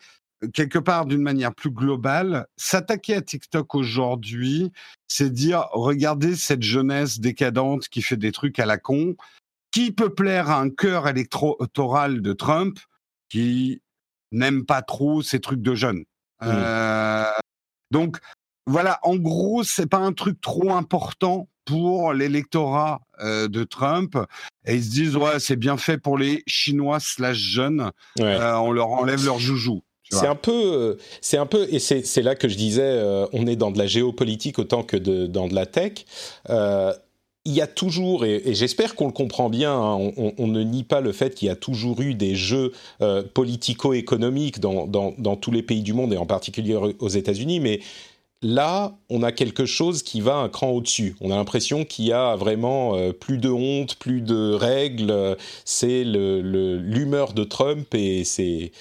quelque part d'une manière plus globale, s'attaquer à TikTok aujourd'hui, c'est dire regardez cette jeunesse décadente qui fait des trucs à la con, qui peut plaire à un cœur électoral de Trump qui n'aime pas trop ces trucs de jeunes. Mmh. Euh, donc voilà, en gros, c'est pas un truc trop important pour l'électorat euh, de Trump. Et ils se disent ouais, c'est bien fait pour les Chinois slash jeunes. Euh, on leur enlève leur joujou. C'est un peu, c'est un peu, et c'est là que je disais, on est dans de la géopolitique autant que de, dans de la tech il y a toujours, et, j'espère qu'on le comprend bien, hein, on, ne nie pas le fait qu'il y a toujours eu des jeux euh, politico-économiques dans, tous les pays du monde et en particulier aux États-Unis, mais là, on a quelque chose qui va un cran au-dessus. On a l'impression qu'il y a vraiment euh, plus de honte, plus de règles. C'est l'humeur de Trump et c'est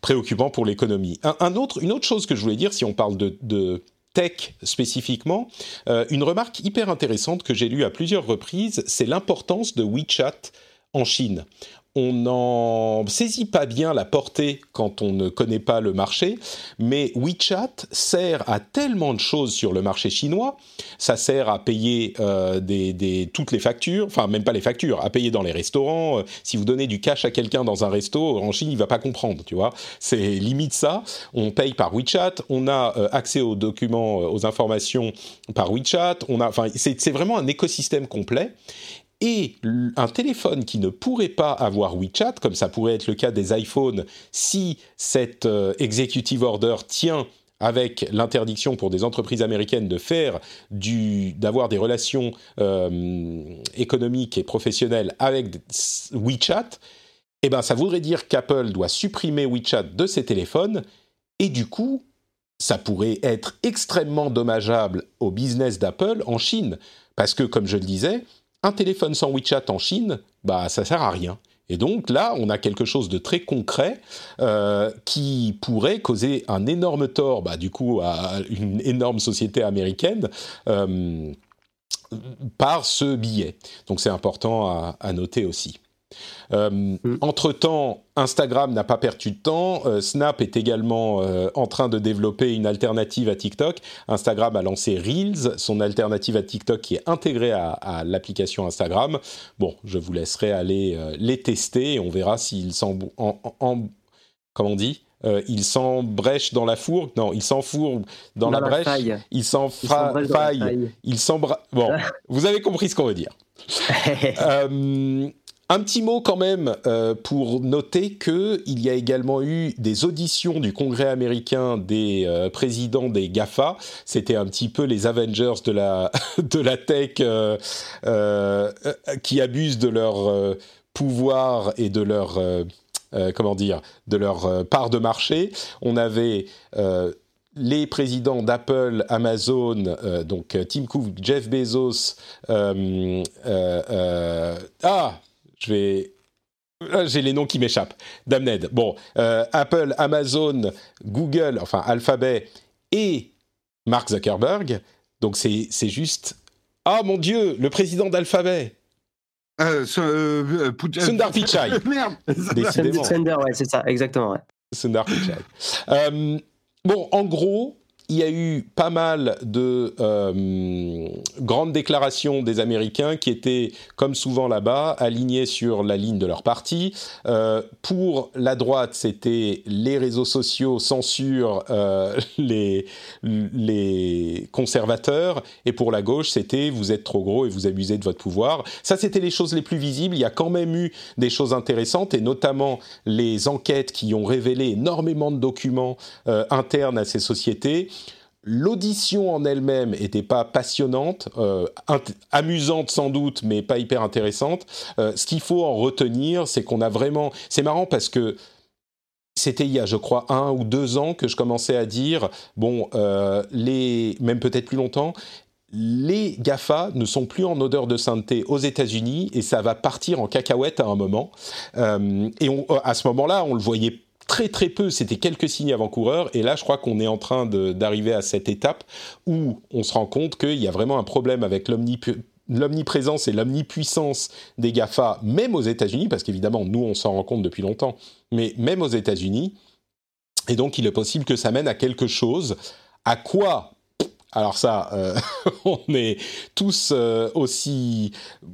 préoccupant pour l'économie. Un, autre, une autre chose que je voulais dire, si on parle de tech spécifiquement, euh, une remarque hyper intéressante que j'ai lue à plusieurs reprises, c'est l'importance de WeChat en Chine on n'en saisit pas bien la portée quand on ne connaît pas le marché, mais WeChat sert à tellement de choses sur le marché chinois. Ça sert à payer euh, toutes les factures, enfin même pas les factures, à payer dans les restaurants. Euh, si vous donnez du cash à quelqu'un dans un resto, en Chine, il va pas comprendre, tu vois. C'est limite ça. On paye par WeChat, on a euh, accès aux documents, aux informations par WeChat. Enfin, c'est vraiment un écosystème complet et un téléphone qui ne pourrait pas avoir WeChat, comme ça pourrait être le cas des iPhones, si cette euh, executive order tient avec l'interdiction pour des entreprises américaines de faire du, d'avoir des relations euh, économiques et professionnelles avec WeChat, eh ben ça voudrait dire qu'Apple doit supprimer WeChat de ses téléphones Et du coup, ça pourrait être extrêmement dommageable au business d'Apple en Chine. Parce que, comme je le disais, un téléphone sans WeChat en Chine, bah, ça sert à rien. Et donc là, on a quelque chose de très concret euh, qui pourrait causer un énorme tort, bah, du coup, à une énorme société américaine. Euh, par ce billet. Donc c'est important à, noter aussi. Euh, mm. Entre-temps, Instagram n'a pas perdu de temps. Euh, Snap est également euh, en train de développer une alternative à TikTok. Instagram a lancé Reels, son alternative à TikTok qui est intégrée à, l'application Instagram. Bon, je vous laisserai aller les tester et on verra s'ils sont en, en, comment on dit euh, il s'embrèche dans la fourre. Non, il s'enfourre dans, dans, la, brèche. Faille. Il s'enfaille. Il s'embra. Bon, vous avez compris ce qu'on veut dire. euh, un petit mot quand même euh, pour noter que il y a également eu des auditions du Congrès américain des euh, présidents des Gafa. C'était un petit peu les Avengers de la de tech euh, qui abusent de leur pouvoir et de leur comment dire, de leur part de marché. On avait les présidents d'Apple, Amazon, donc Tim Cook, Jeff Bezos. ah, je vais. Ah, j'ai les noms qui m'échappent. Damned. Bon, Apple, Amazon, Google, enfin Alphabet et Mark Zuckerberg. Donc c'est juste. Ah mon Dieu, le président d'Alphabet. Euh, euh, euh, Sundar Pichai. Merde. Décidément. Sundar, ouais, c'est ça, exactement. Ouais. Sundar Pichai. bon, en gros, il y a eu pas mal de euh, grandes déclarations des Américains qui étaient, comme souvent là-bas, alignés sur la ligne de leur parti. Euh, pour la droite, c'était les réseaux sociaux censurent euh, les, les conservateurs, et pour la gauche, c'était vous êtes trop gros et vous abusez de votre pouvoir. Ça, c'était les choses les plus visibles. Il y a quand même eu des choses intéressantes, et notamment les enquêtes qui ont révélé énormément de documents internes à ces sociétés L'audition en elle-même n'était pas passionnante, euh, amusante sans doute, mais pas hyper intéressante. Euh, ce qu'il faut en retenir, c'est qu'on a vraiment. C'est marrant parce que c'était il y a, je crois, un ou deux ans que je commençais à dire bon, euh, les, même peut-être plus longtemps, les GAFA ne sont plus en odeur de sainteté aux États-Unis et ça va partir en cacahuète à un moment. et à ce moment-là, on le voyait très très peu, c'était quelques signes avant-coureurs, et là je crois qu'on est en train d'arriver à cette étape où on se rend compte qu'il y a vraiment un problème avec l'omniprésence et l'omnipuissance des GAFA, même aux États-Unis, parce qu'évidemment, nous, on s'en rend compte depuis longtemps, mais même aux États-Unis. Et donc, il est possible que ça mène à quelque chose. À quoi alors ça, euh, on est tous euh, aussi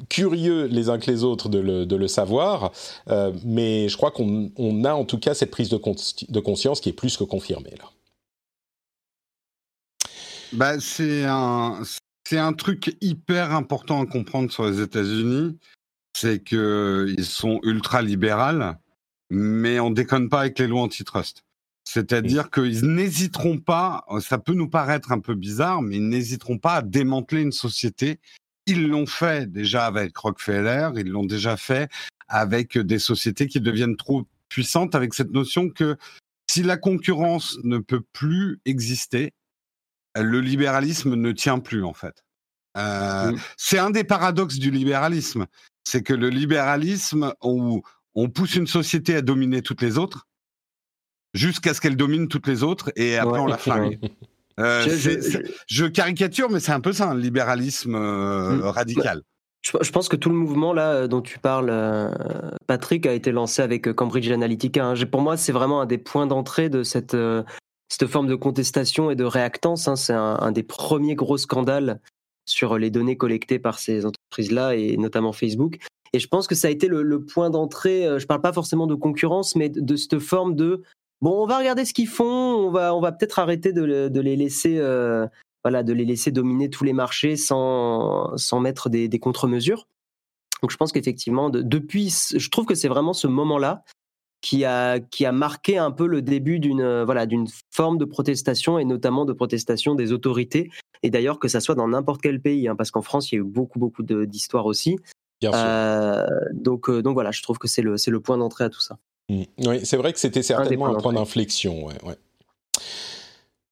curieux les uns que les autres de le, savoir, euh, mais je crois qu'on a en tout cas cette prise de, conscience qui est plus que confirmée là. Bah, c'est un, c'est un truc hyper important à comprendre sur les États-Unis, c'est qu'ils sont ultra libérales, mais on déconne pas avec les lois antitrust. C'est-à-dire qu'ils n'hésiteront pas, ça peut nous paraître un peu bizarre, mais ils n'hésiteront pas à démanteler une société. Ils l'ont fait déjà avec Rockefeller, ils l'ont déjà fait avec des sociétés qui deviennent trop puissantes avec cette notion que si la concurrence ne peut plus exister, le libéralisme ne tient plus en fait. Euh, c'est un des paradoxes du libéralisme, c'est que le libéralisme on pousse une société à dominer toutes les autres, jusqu'à ce qu'elle domine toutes les autres et après on la flingue. Euh, je, caricature, mais c'est un peu ça, un libéralisme euh, mm. radical. Je, pense que tout le mouvement là euh, dont tu parles, Patrick, a été lancé avec Cambridge Analytica. Hein. Pour moi, c'est vraiment un des points d'entrée de cette, cette forme de contestation et de réactance. Hein. C'est un, des premiers gros scandales sur les données collectées par ces entreprises-là et notamment Facebook. Et je pense que ça a été le, point d'entrée. Je ne parle pas forcément de concurrence, mais de cette forme de Bon, on va regarder ce qu'ils font. On va, on va peut-être arrêter de, les laisser, euh, voilà, de les laisser dominer tous les marchés sans, sans mettre des, contre-mesures. Donc, je pense qu'effectivement, depuis, je trouve que c'est vraiment ce moment-là qui a, qui a marqué un peu le début d'une voilà, d'une forme de protestation et notamment de protestation des autorités. Et d'ailleurs, que ça soit dans n'importe quel pays, hein, parce qu'en France, il y a eu beaucoup, beaucoup d'histoires aussi. Euh, donc, euh, donc voilà, je trouve que c'est le, le point d'entrée à tout ça. Mm. Oui, c'est vrai que c'était certainement un, point d'inflexion. Ouais,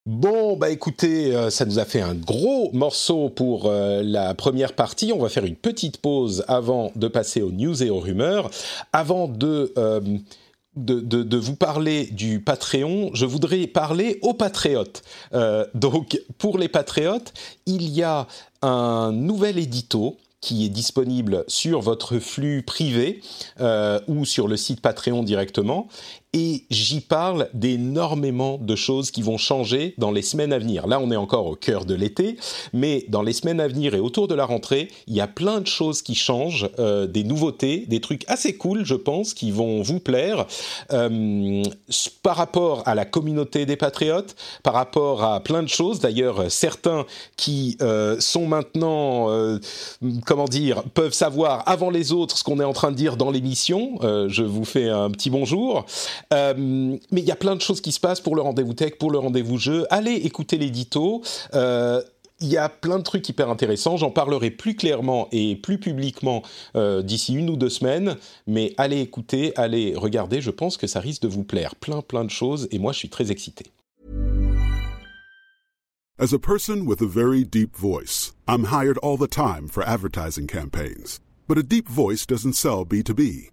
Bon, bah écoutez, euh, ça nous a fait un gros morceau pour euh, la première partie. On va faire une petite pause avant de passer aux news et aux rumeurs. Avant de, euh, de, de, de, vous parler du Patreon, je voudrais parler aux patriotes. donc, pour les patriotes, il y a un nouvel édito qui est disponible sur votre flux privé euh, ou sur le site Patreon directement et j'y parle d'énormément de choses qui vont changer dans les semaines à venir. Là, on est encore au cœur de l'été, mais dans les semaines à venir et autour de la rentrée, il y a plein de choses qui changent, euh, des nouveautés, des trucs assez cool, je pense, qui vont vous plaire euh, par rapport à la communauté des patriotes, par rapport à plein de choses. D'ailleurs, certains qui euh, sont maintenant, euh, comment dire, peuvent savoir avant les autres ce qu'on est en train de dire dans l'émission. Euh, je vous fais un petit bonjour. Euh, mais il y a plein de choses qui se passent pour le rendez-vous tech, pour le rendez-vous jeu. Allez écouter l'édito. Euh, il y a plein de trucs hyper intéressants. J'en parlerai plus clairement et plus publiquement euh, d'ici une ou deux semaines. Mais allez écouter, allez regarder. Je pense que ça risque de vous plaire. Plein, plein de choses. Et moi, je suis très excité. As a person with a very deep voice, I'm hired all the time for advertising campaigns. But a deep voice doesn't sell B2B.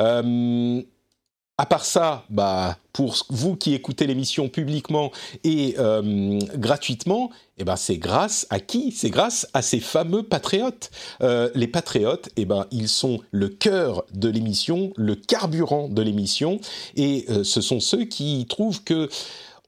Euh, à part ça, bah, pour vous qui écoutez l'émission publiquement et euh, gratuitement, eh ben, c'est grâce à qui? C'est grâce à ces fameux patriotes. Euh, les patriotes, eh ben, ils sont le cœur de l'émission, le carburant de l'émission, et ce sont ceux qui trouvent que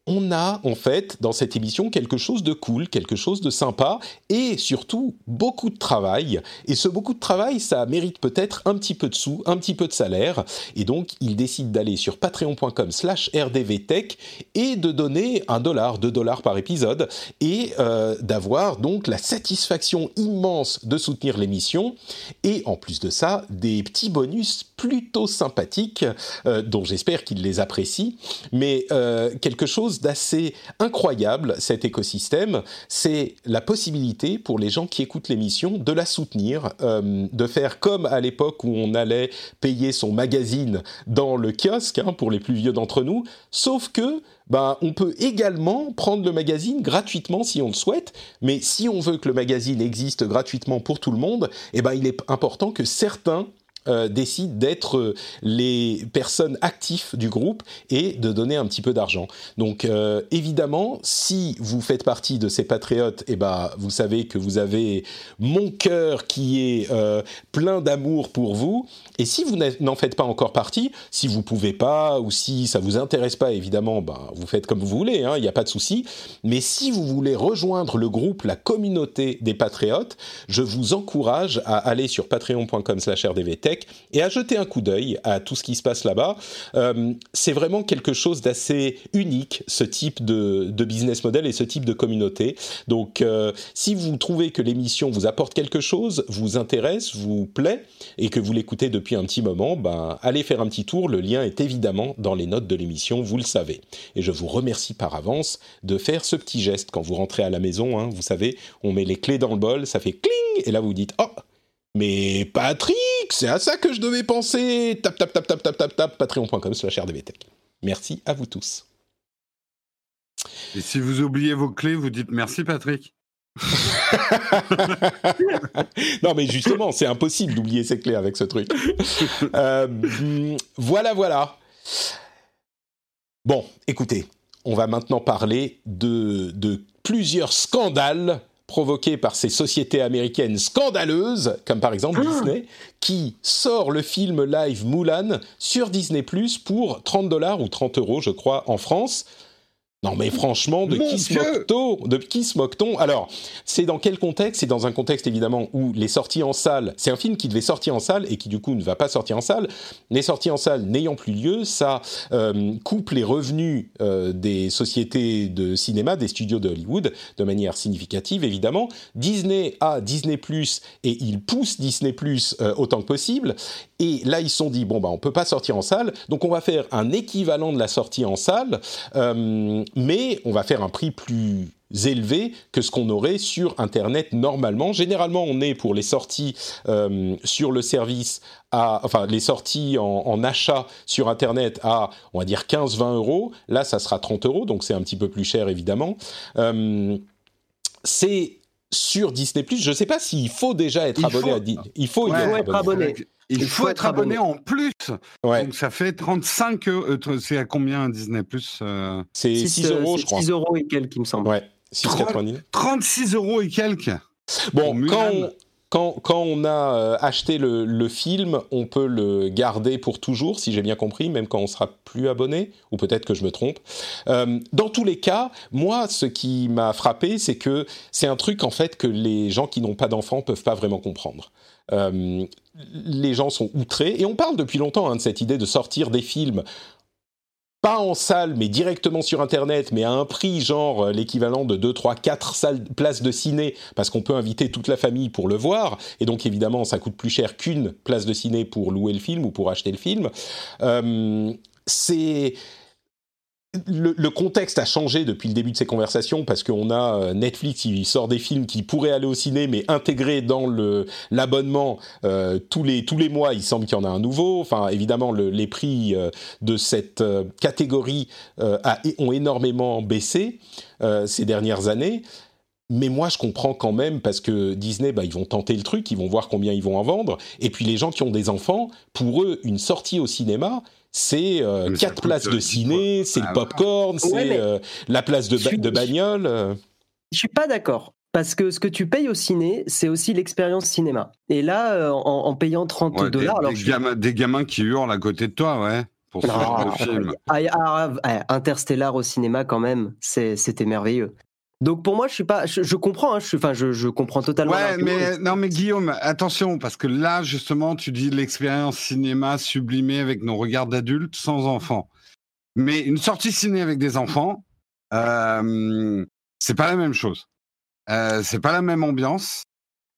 on a en fait dans cette émission quelque chose de cool, quelque chose de sympa et surtout beaucoup de travail. Et ce beaucoup de travail, ça mérite peut-être un petit peu de sous, un petit peu de salaire. Et donc, il décide d'aller sur patreon.com slash rdvtech et de donner un dollar, deux dollars par épisode et euh, d'avoir donc la satisfaction immense de soutenir l'émission. Et en plus de ça, des petits bonus plutôt sympathiques euh, dont j'espère qu'il les apprécie. Mais euh, quelque chose d'assez incroyable, cet écosystème, c'est la possibilité pour les gens qui écoutent l'émission de la soutenir, euh, de faire comme à l'époque où on allait payer son magazine dans le kiosque, hein, pour les plus vieux d'entre nous, sauf que ben, on peut également prendre le magazine gratuitement si on le souhaite, mais si on veut que le magazine existe gratuitement pour tout le monde, eh ben, il est important que certains euh, décident d'être euh, les personnes actives du groupe et de donner un petit peu d'argent. Donc euh, évidemment, si vous faites partie de ces patriotes, eh ben, vous savez que vous avez mon cœur qui est euh, plein d'amour pour vous. Et si vous n'en faites pas encore partie, si vous pouvez pas ou si ça vous intéresse pas, évidemment, ben, vous faites comme vous voulez, hein, il n'y a pas de souci. Mais si vous voulez rejoindre le groupe, la communauté des patriotes, je vous encourage à aller sur patreon.com/rdvtech et à jeter un coup d'œil à tout ce qui se passe là-bas. Euh, c'est vraiment quelque chose d'assez unique, ce type de, de, business model et ce type de communauté. Donc, euh, si vous trouvez que l'émission vous apporte quelque chose, vous intéresse, vous plaît, et que vous l'écoutez depuis un petit moment, ben, allez faire un petit tour. Le lien est évidemment dans les notes de l'émission, vous le savez. Et je vous remercie par avance de faire ce petit geste quand vous rentrez à la maison. Hein, vous savez, on met les clés dans le bol, ça fait cling, et là vous dites, oh, mais Patrick, c'est à ça que je devais penser. Tap, tap, tap, tap, tap, tap, tap, patreon.com slash rdvtech. Merci à vous tous. Et si vous oubliez vos clés, vous dites merci Patrick. non, mais justement, c'est impossible d'oublier ses clés avec ce truc. Euh, voilà, voilà. Bon, écoutez, on va maintenant parler de, de plusieurs scandales provoqués par ces sociétés américaines scandaleuses, comme par exemple ah. Disney, qui sort le film live Mulan sur Disney Plus pour 30 dollars ou 30 euros, je crois, en France. Non mais franchement, de qui, se moque-t-on? De qui se moque-t-on? Alors, c'est dans quel contexte? C'est dans un contexte évidemment où les sorties en salle, c'est un film qui devait sortir en salle et qui du coup ne va pas sortir en salle. Les sorties en salle n'ayant plus lieu, ça euh, coupe les revenus euh, des sociétés de cinéma, des studios de Hollywood, de manière significative évidemment. Disney a Disney Plus et il pousse Disney Plus euh, autant que possible. Et là, ils se sont dit bon bah on peut pas sortir en salle, donc on va faire un équivalent de la sortie en salle mais on va faire un prix plus élevé que ce qu'on aurait sur Internet normalement. Généralement, on est pour les sorties euh, sur le service, à, enfin les sorties en, achat sur Internet à, on va dire 15-20 euros. Là, ça sera 30 euros, donc c'est un petit peu plus cher évidemment. Euh, c'est sur Disney+. Je ne sais pas s'il faut déjà être abonné à Disney. Il faut, être abonné. Il, faut, être abonné, en plus. Donc ça fait 35 euros. C'est à combien Disney Plus euh? C'est 6, euros, je crois. 6 euros et quelques, il me semble. Ouais, 6,90. 36 euros et quelques. Bon, quand on, quand, quand, on a euh, acheté le, le, film, on peut le garder pour toujours, si j'ai bien compris, même quand on sera plus abonné, ou peut-être que je me trompe. Euh, dans tous les cas, moi, ce qui m'a frappé, c'est que c'est un truc en fait que les gens qui n'ont pas d'enfants peuvent pas vraiment comprendre. Euh, les gens sont outrés. Et on parle depuis longtemps hein, de cette idée de sortir des films pas en salle, mais directement sur Internet, mais à un prix genre euh, l'équivalent de 2, 3, 4 salles, places de ciné, parce qu'on peut inviter toute la famille pour le voir, et donc évidemment ça coûte plus cher qu'une place de ciné pour louer le film ou pour acheter le film. Euh, c'est le, contexte a changé depuis le début de ces conversations parce qu'on a euh, Netflix qui sort des films qui pourraient aller au ciné mais intégrés dans l'abonnement euh, tous les tous les mois il semble qu'il y en a un nouveau enfin évidemment le, les prix euh, de cette catégorie ont énormément baissé ces dernières années mais moi, je comprends quand même parce que Disney, bah, ils vont tenter le truc, ils vont voir combien ils vont en vendre. Et puis les gens qui ont des enfants, pour eux, une sortie au cinéma, c'est euh, quatre places de ciné, c'est le ah, popcorn, c'est euh, la place de, de bagnole. Euh. Je suis pas d'accord. Parce que ce que tu payes au ciné, c'est aussi l'expérience cinéma. Et là, en, payant 30 dollars. Des, gamins, des, gamins, qui hurlent à côté de toi, ouais. Pour ce film. Ah, ah, Interstellar au cinéma, quand même, c'était merveilleux. Donc pour moi, je suis pas, je, comprends, hein, je, enfin, je, je, comprends totalement. Ouais, mais non, mais Guillaume, attention, parce que là, justement, tu dis l'expérience cinéma sublimée avec nos regards d'adultes sans enfants. Mais une sortie ciné avec des enfants, euh, c'est pas la même chose. Euh, c'est pas la même ambiance.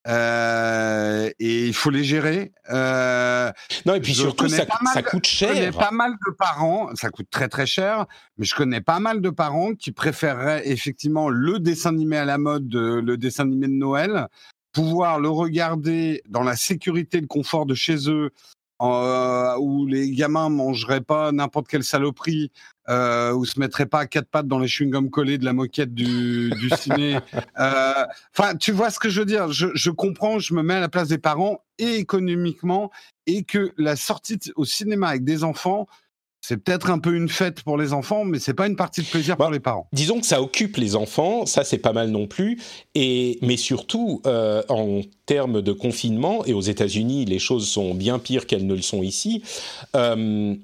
Euh, et il faut les gérer. Euh, non, et puis surtout, ça, ça, coûte cher. Je connais pas mal de parents, ça coûte très très cher, mais je connais pas mal de parents qui préféreraient effectivement le dessin animé à la mode, le dessin animé de Noël, pouvoir le regarder dans la sécurité et le confort de chez eux, euh, où les gamins mangeraient pas n'importe quelle saloperie, euh, ou se mettraient pas à quatre pattes dans les chewing-gums collés de la moquette du, du ciné. Euh, enfin, tu vois ce que je veux dire je, je, comprends, je me mets à la place des parents et économiquement, et que la sortie au cinéma avec des enfants, c'est peut-être un peu une fête pour les enfants, mais c'est pas une partie de plaisir pour bah, les parents. Disons que ça occupe les enfants, ça c'est pas mal non plus. Et mais surtout euh, en termes de confinement et aux États-Unis, les choses sont bien pires qu'elles ne le sont ici. Euh,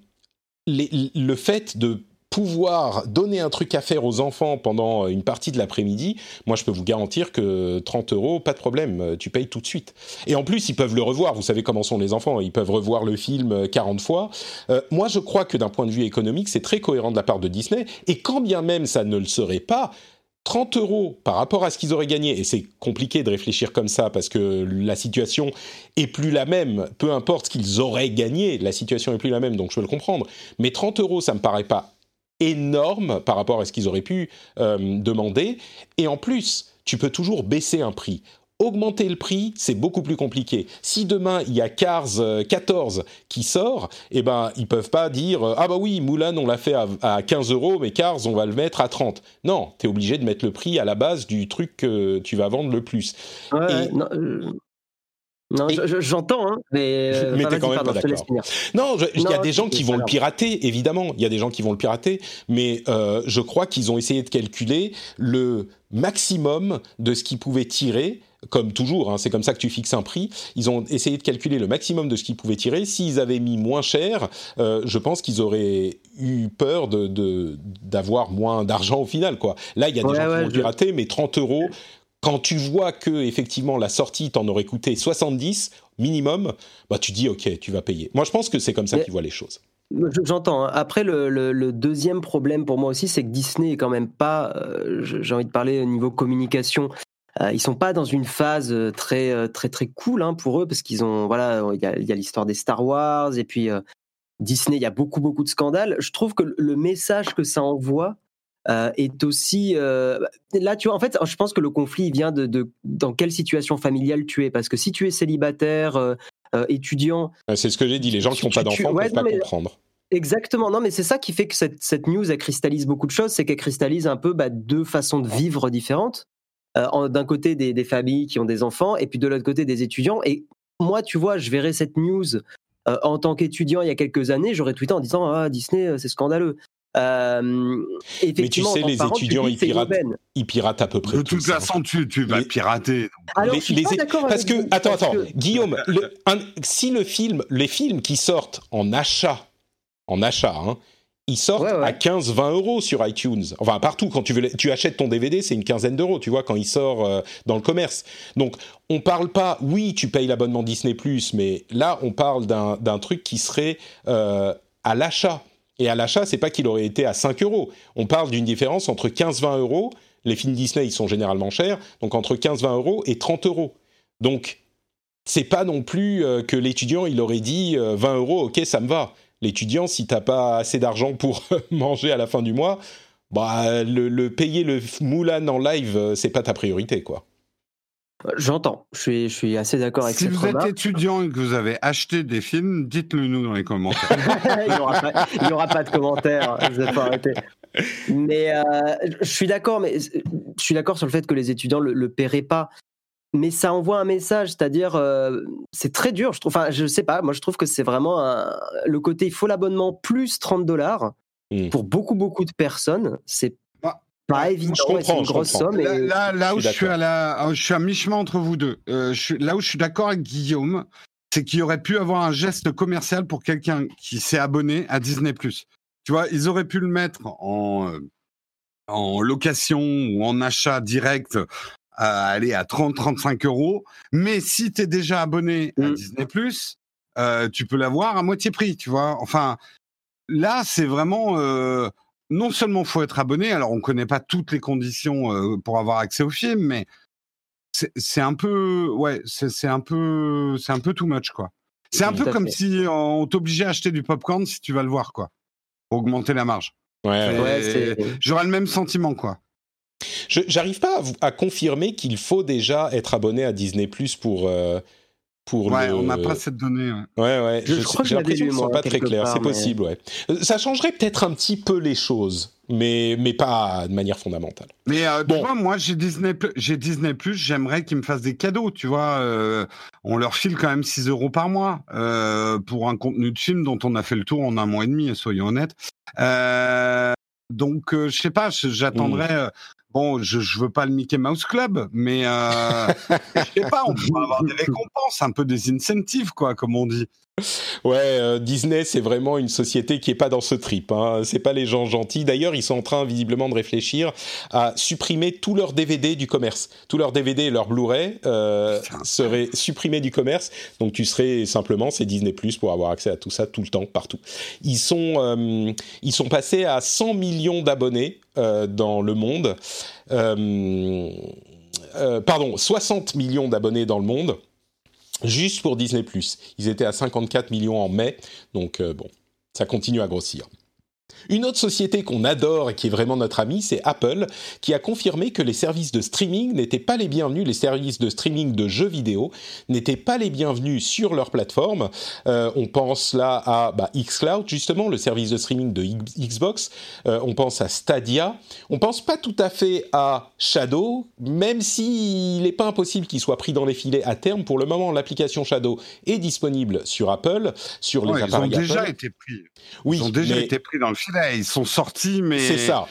le fait de pouvoir donner un truc à faire aux enfants pendant une partie de l'après-midi, moi je peux vous garantir que 30 euros, pas de problème, euh, tu payes tout de suite. Et en plus, ils peuvent le revoir, vous savez comment sont les enfants, ils peuvent revoir le film 40 fois. Euh, moi je crois que d'un point de vue économique, c'est très cohérent de la part de Disney, et quand bien même ça ne le serait pas, 30 euros par rapport à ce qu'ils auraient gagné, et c'est compliqué de réfléchir comme ça parce que la situation est plus la même, peu importe ce qu'ils auraient gagné, la situation est plus la même, donc je peux le comprendre. Mais 30 euros, ça me paraît pas énorme par rapport à ce qu'ils auraient pu euh, demander. Et en plus, tu peux toujours baisser un prix. Augmenter le prix, c'est beaucoup plus compliqué. Si demain il y a Cars 14 euh, qui sort, eh ben ils peuvent pas dire euh, ah bah oui Mulan on l'a fait à, 15 euros mais Cars on va le mettre à 30. Non, tu es obligé de mettre le prix à la base du truc que tu vas vendre le plus. Ouais, non, j'entends, hein, mais. Euh, mais t'es quand même pas d'accord. Non, il y a des gens qui vont le pirater, évidemment. Il y a des gens qui vont le pirater, mais euh, je crois qu'ils ont essayé de calculer le maximum de ce qu'ils pouvaient tirer. Comme toujours, hein, c'est comme ça que tu fixes un prix. Ils ont essayé de calculer le maximum de ce qu'ils pouvaient tirer. S'ils avaient mis moins cher, euh, je pense qu'ils auraient eu peur de d'avoir moins d'argent au final. Quoi. Là, il y a des gens qui vont le pirater, mais 30 euros, quand tu vois que effectivement la sortie t'en aurait coûté 70 minimum, bah tu dis ok, tu vas payer. Moi je pense que c'est comme ça qu'ils voient les choses. J'entends. Hein. Après, le, deuxième problème pour moi aussi, c'est que Disney est quand même pas. Euh, j'ai envie de parler au niveau communication. Euh, ils sont pas dans une phase euh, très très très cool hein, pour eux parce qu'ils ont voilà il y a l'histoire des Star Wars et puis Disney il y a beaucoup beaucoup de scandales. Je trouve que le message que ça envoie euh, est aussi euh, là tu vois en fait je pense que le conflit vient de, de, dans quelle situation familiale tu es parce que si tu es célibataire euh, étudiant c'est ce que j'ai dit les gens qui n'ont pas d'enfants ne peuvent pas comprendre Exactement. Non, mais c'est ça qui fait que cette, cette, news, elle cristallise beaucoup de choses. C'est qu'elle cristallise un peu bah, deux façons de vivre différentes. D'un côté, des, des, familles qui ont des enfants, et puis de l'autre côté, des étudiants. Et moi, tu vois, je verrais cette news en tant qu'étudiant il y a quelques années. J'aurais tweeté en disant Ah, Disney, c'est scandaleux. Euh, mais tu sais, les étudiants, ils piratent, ils piratent à peu près. De toute façon, tu, tu vas pirater. Alors, les, je suis pas parce que, vous, attends, attends, Guillaume, si le film, les films qui sortent en achat, en achat, hein, ils sortent à 15-20 euros sur iTunes. Enfin, partout, quand tu, veux, tu achètes ton DVD, c'est une quinzaine d'euros, tu vois, quand il sort euh, dans le commerce. Donc, on parle pas, oui, tu payes l'abonnement Disney+, mais là, on parle d'un truc qui serait euh, à l'achat. Et à l'achat, c'est pas qu'il aurait été à 5 euros. On parle d'une différence entre 15-20 euros. Les films Disney, ils sont généralement chers. Donc entre 15-20 euros et 30 euros. Donc, c'est pas non plus euh, que l'étudiant, il aurait dit 20 euh, euros, ok, ça me va. L'étudiant, si t'as pas assez d'argent pour manger à la fin du mois, bah, le, le payer le Moulin en live, euh, c'est pas ta priorité, quoi. J'entends, je suis, je suis assez d'accord avec si cette Si vous êtes étudiant et que vous avez acheté des films, dites-le nous dans les commentaires. il n'y aura, pas de commentaires, je vais pas arrêter. Mais euh, je suis d'accord, mais je suis d'accord sur le fait que les étudiants le, le paieraient pas. Mais ça envoie un message, c'est-à-dire euh, c'est très dur. Je trouve, enfin, je sais pas, moi je trouve que c'est vraiment le côté il faut l'abonnement plus 30 dollars hmm. pour beaucoup beaucoup de personnes. C'est pas évident, c'est une grosse somme. Là, là, où je suis, à la, je suis à mi-chemin entre vous deux. Euh, je suis, là où je suis d'accord avec Guillaume, c'est qu'il aurait pu avoir un geste commercial pour quelqu'un qui s'est abonné à Disney+. Tu vois, ils auraient pu le mettre en, euh, en location ou en achat direct à aller à 30-35 euros. Mais si tu es déjà abonné à mm. Disney+, euh, tu peux l'avoir à moitié prix, tu vois. Enfin, là, c'est vraiment... Non seulement faut être abonné, alors on ne connaît pas toutes les conditions euh, pour avoir accès au film, mais c'est un peu, ouais, c'est un peu, c'est un peu too much quoi. C'est un peu comme si on t'obligeait à acheter du popcorn si tu vas le voir quoi, pour augmenter la marge. Ouais, ouais J'aurais le même sentiment quoi. J'arrive pas à, confirmer qu'il faut déjà être abonné à Disney Plus pour euh, ouais, on n'a pas cette donnée. Ouais, ouais. Je, crois que j'ai l'impression que ce pas très clair. C'est possible, ouais. Euh, ça changerait peut-être un petit peu les choses, mais mais pas de manière fondamentale. Mais euh, tu vois, moi j'ai Disney, j'ai Disney Plus, j'aimerais qu'ils me fassent des cadeaux. Tu vois, euh, on leur file quand même 6 euros par mois pour un contenu de film dont on a fait le tour en un mois et demi, soyons honnêtes. donc, je sais pas, j'attendrais. Mmh. Bon, je, je veux pas le Mickey Mouse Club, mais euh, je sais pas, on peut avoir des récompenses, un peu des incentives, quoi, comme on dit. Ouais, euh, Disney, c'est vraiment une société qui est pas dans ce trip. Hein. C'est pas les gens gentils. D'ailleurs, ils sont en train visiblement de réfléchir à supprimer tous leurs DVD du commerce. Tous leurs DVD et leurs Blu-ray euh, seraient supprimés du commerce. Donc, tu serais simplement, c'est Disney Plus pour avoir accès à tout ça tout le temps, partout. Ils sont, euh, ils sont passés à 100 millions d'abonnés euh, dans le monde. Euh, euh, pardon, 60 millions d'abonnés dans le monde juste pour Disney ⁇ Ils étaient à 54 millions en mai, donc euh, bon, ça continue à grossir. Une autre société qu'on adore et qui est vraiment notre ami, c'est Apple, qui a confirmé que les services de streaming n'étaient pas les bienvenus, les services de streaming de jeux vidéo n'étaient pas les bienvenus sur leur plateforme. Euh, on pense là à bah, xCloud, justement, le service de streaming de Xbox. Euh, on pense à Stadia. On pense pas tout à fait à Shadow, même s'il n'est pas impossible qu'il soit pris dans les filets à terme. Pour le moment, l'application Shadow est disponible sur Apple, sur les appareils Ils ont déjà Apple. été pris. Oui, Ils ont déjà mais- été pris dans le filet. Ils sont sortis, mais. C'est ça.